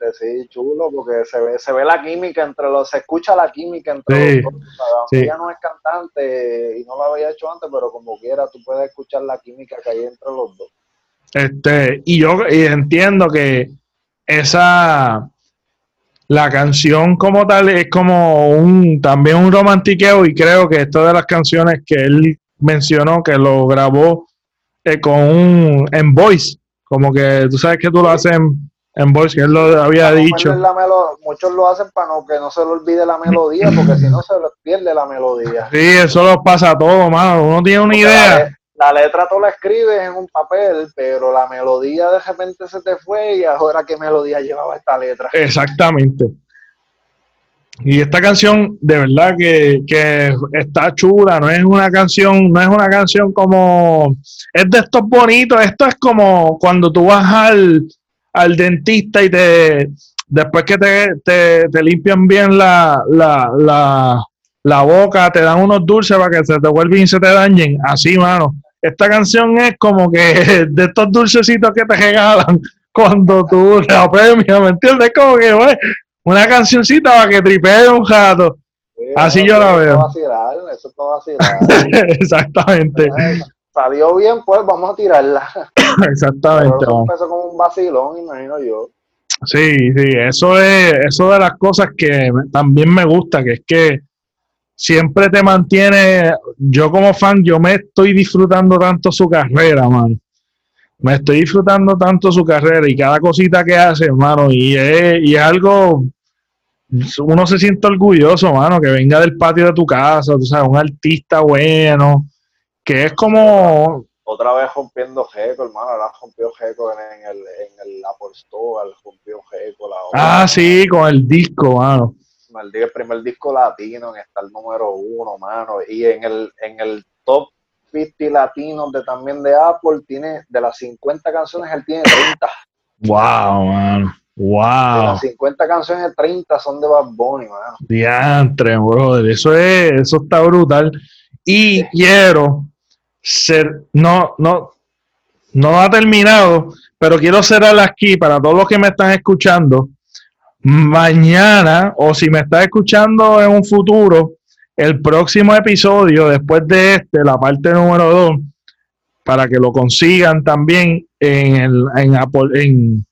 este, sí, chulo, porque se ve, se ve la química entre los, se escucha la química entre Sí, los dos, ella no es cantante y no lo había hecho antes, pero como quiera, tú puedes escuchar la química que hay entre los dos. Este, y yo y entiendo que esa la canción como tal es como un también un romantiqueo y creo que esta de las canciones que él mencionó que lo grabó eh, con un en voice, como que tú sabes que tú lo haces en, en voice, que él lo había Para dicho. muchos lo hacen para no, que no se le olvide la melodía, porque si no se les pierde la melodía. Sí, eso lo pasa a todo, mano. Uno tiene una Porque idea. La, letra tú la escribes en un papel, pero la melodía de repente se te fue y ahora qué melodía llevaba esta letra. Exactamente. Y esta canción, de verdad que, que está chula, no es una canción, no es una canción como, es de estos bonitos, esto es como cuando tú vas al, al dentista y te, después que te, te, te limpian bien la, la, la, la boca, te dan unos dulces para que se te vuelvan y se te dañen, así, mano. Esta canción es como que (laughs) de estos dulcecitos que te regalan cuando tú la premias, ¿me entiendes? Como que, güey, una cancioncita para que tripee un rato. Así yo la eso veo. vacilar, Eso es. (laughs) Exactamente, Salió bien, pues vamos a tirarla. (coughs) exactamente. Pero empezó como un vacilón, imagino yo. Sí, sí, eso es, eso de las cosas que también me gusta, que es que siempre te mantiene, yo como fan, yo me estoy disfrutando tanto su carrera, mano. me estoy disfrutando tanto su carrera y cada cosita que hace, hermano, y es, y es algo, uno se siente orgulloso, hermano, que venga del patio de tu casa, tú sabes, un artista bueno, que es como... Otra vez rompiendo Geco, hermano, ahora rompió Geco en, el, en el Apple Store, rompió Geco la Ah, sí, con el disco, mano. El, primer disco latino en estar número uno, mano, y en el, en el top 50 latinos de también de Apple, tiene de las 50 canciones, él tiene 30. Wow, man. Wow. De las 50 canciones, 30 son de Bad Bunny, man. Diantre, brother. Eso es, eso está brutal. Y quiero ser, no, no, no ha terminado, pero quiero cerrar aquí para todos los que me están escuchando. Mañana, o si me estás escuchando en un futuro, el próximo episodio, después de este, la parte número 2, para que lo consigan también en, en, Apple, en,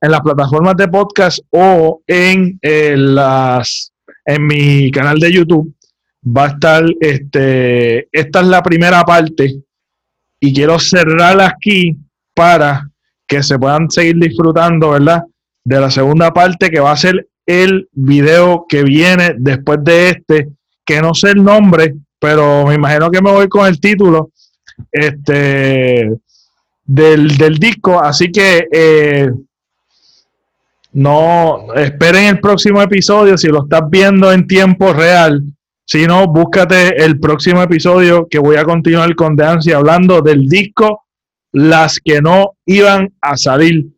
en las plataformas de podcast o en, las, en mi canal de YouTube, va a estar, este, esta es la primera parte y quiero cerrarla aquí para que se puedan seguir disfrutando, ¿verdad? De la segunda parte que va a ser el video que viene después de este que no sé el nombre, pero me imagino que me voy con el título este, del, disco. Así que eh, no esperen el próximo episodio si lo estás viendo en tiempo real. Si no, búscate el próximo episodio que voy a continuar con Dancy hablando del disco Las que no iban a salir.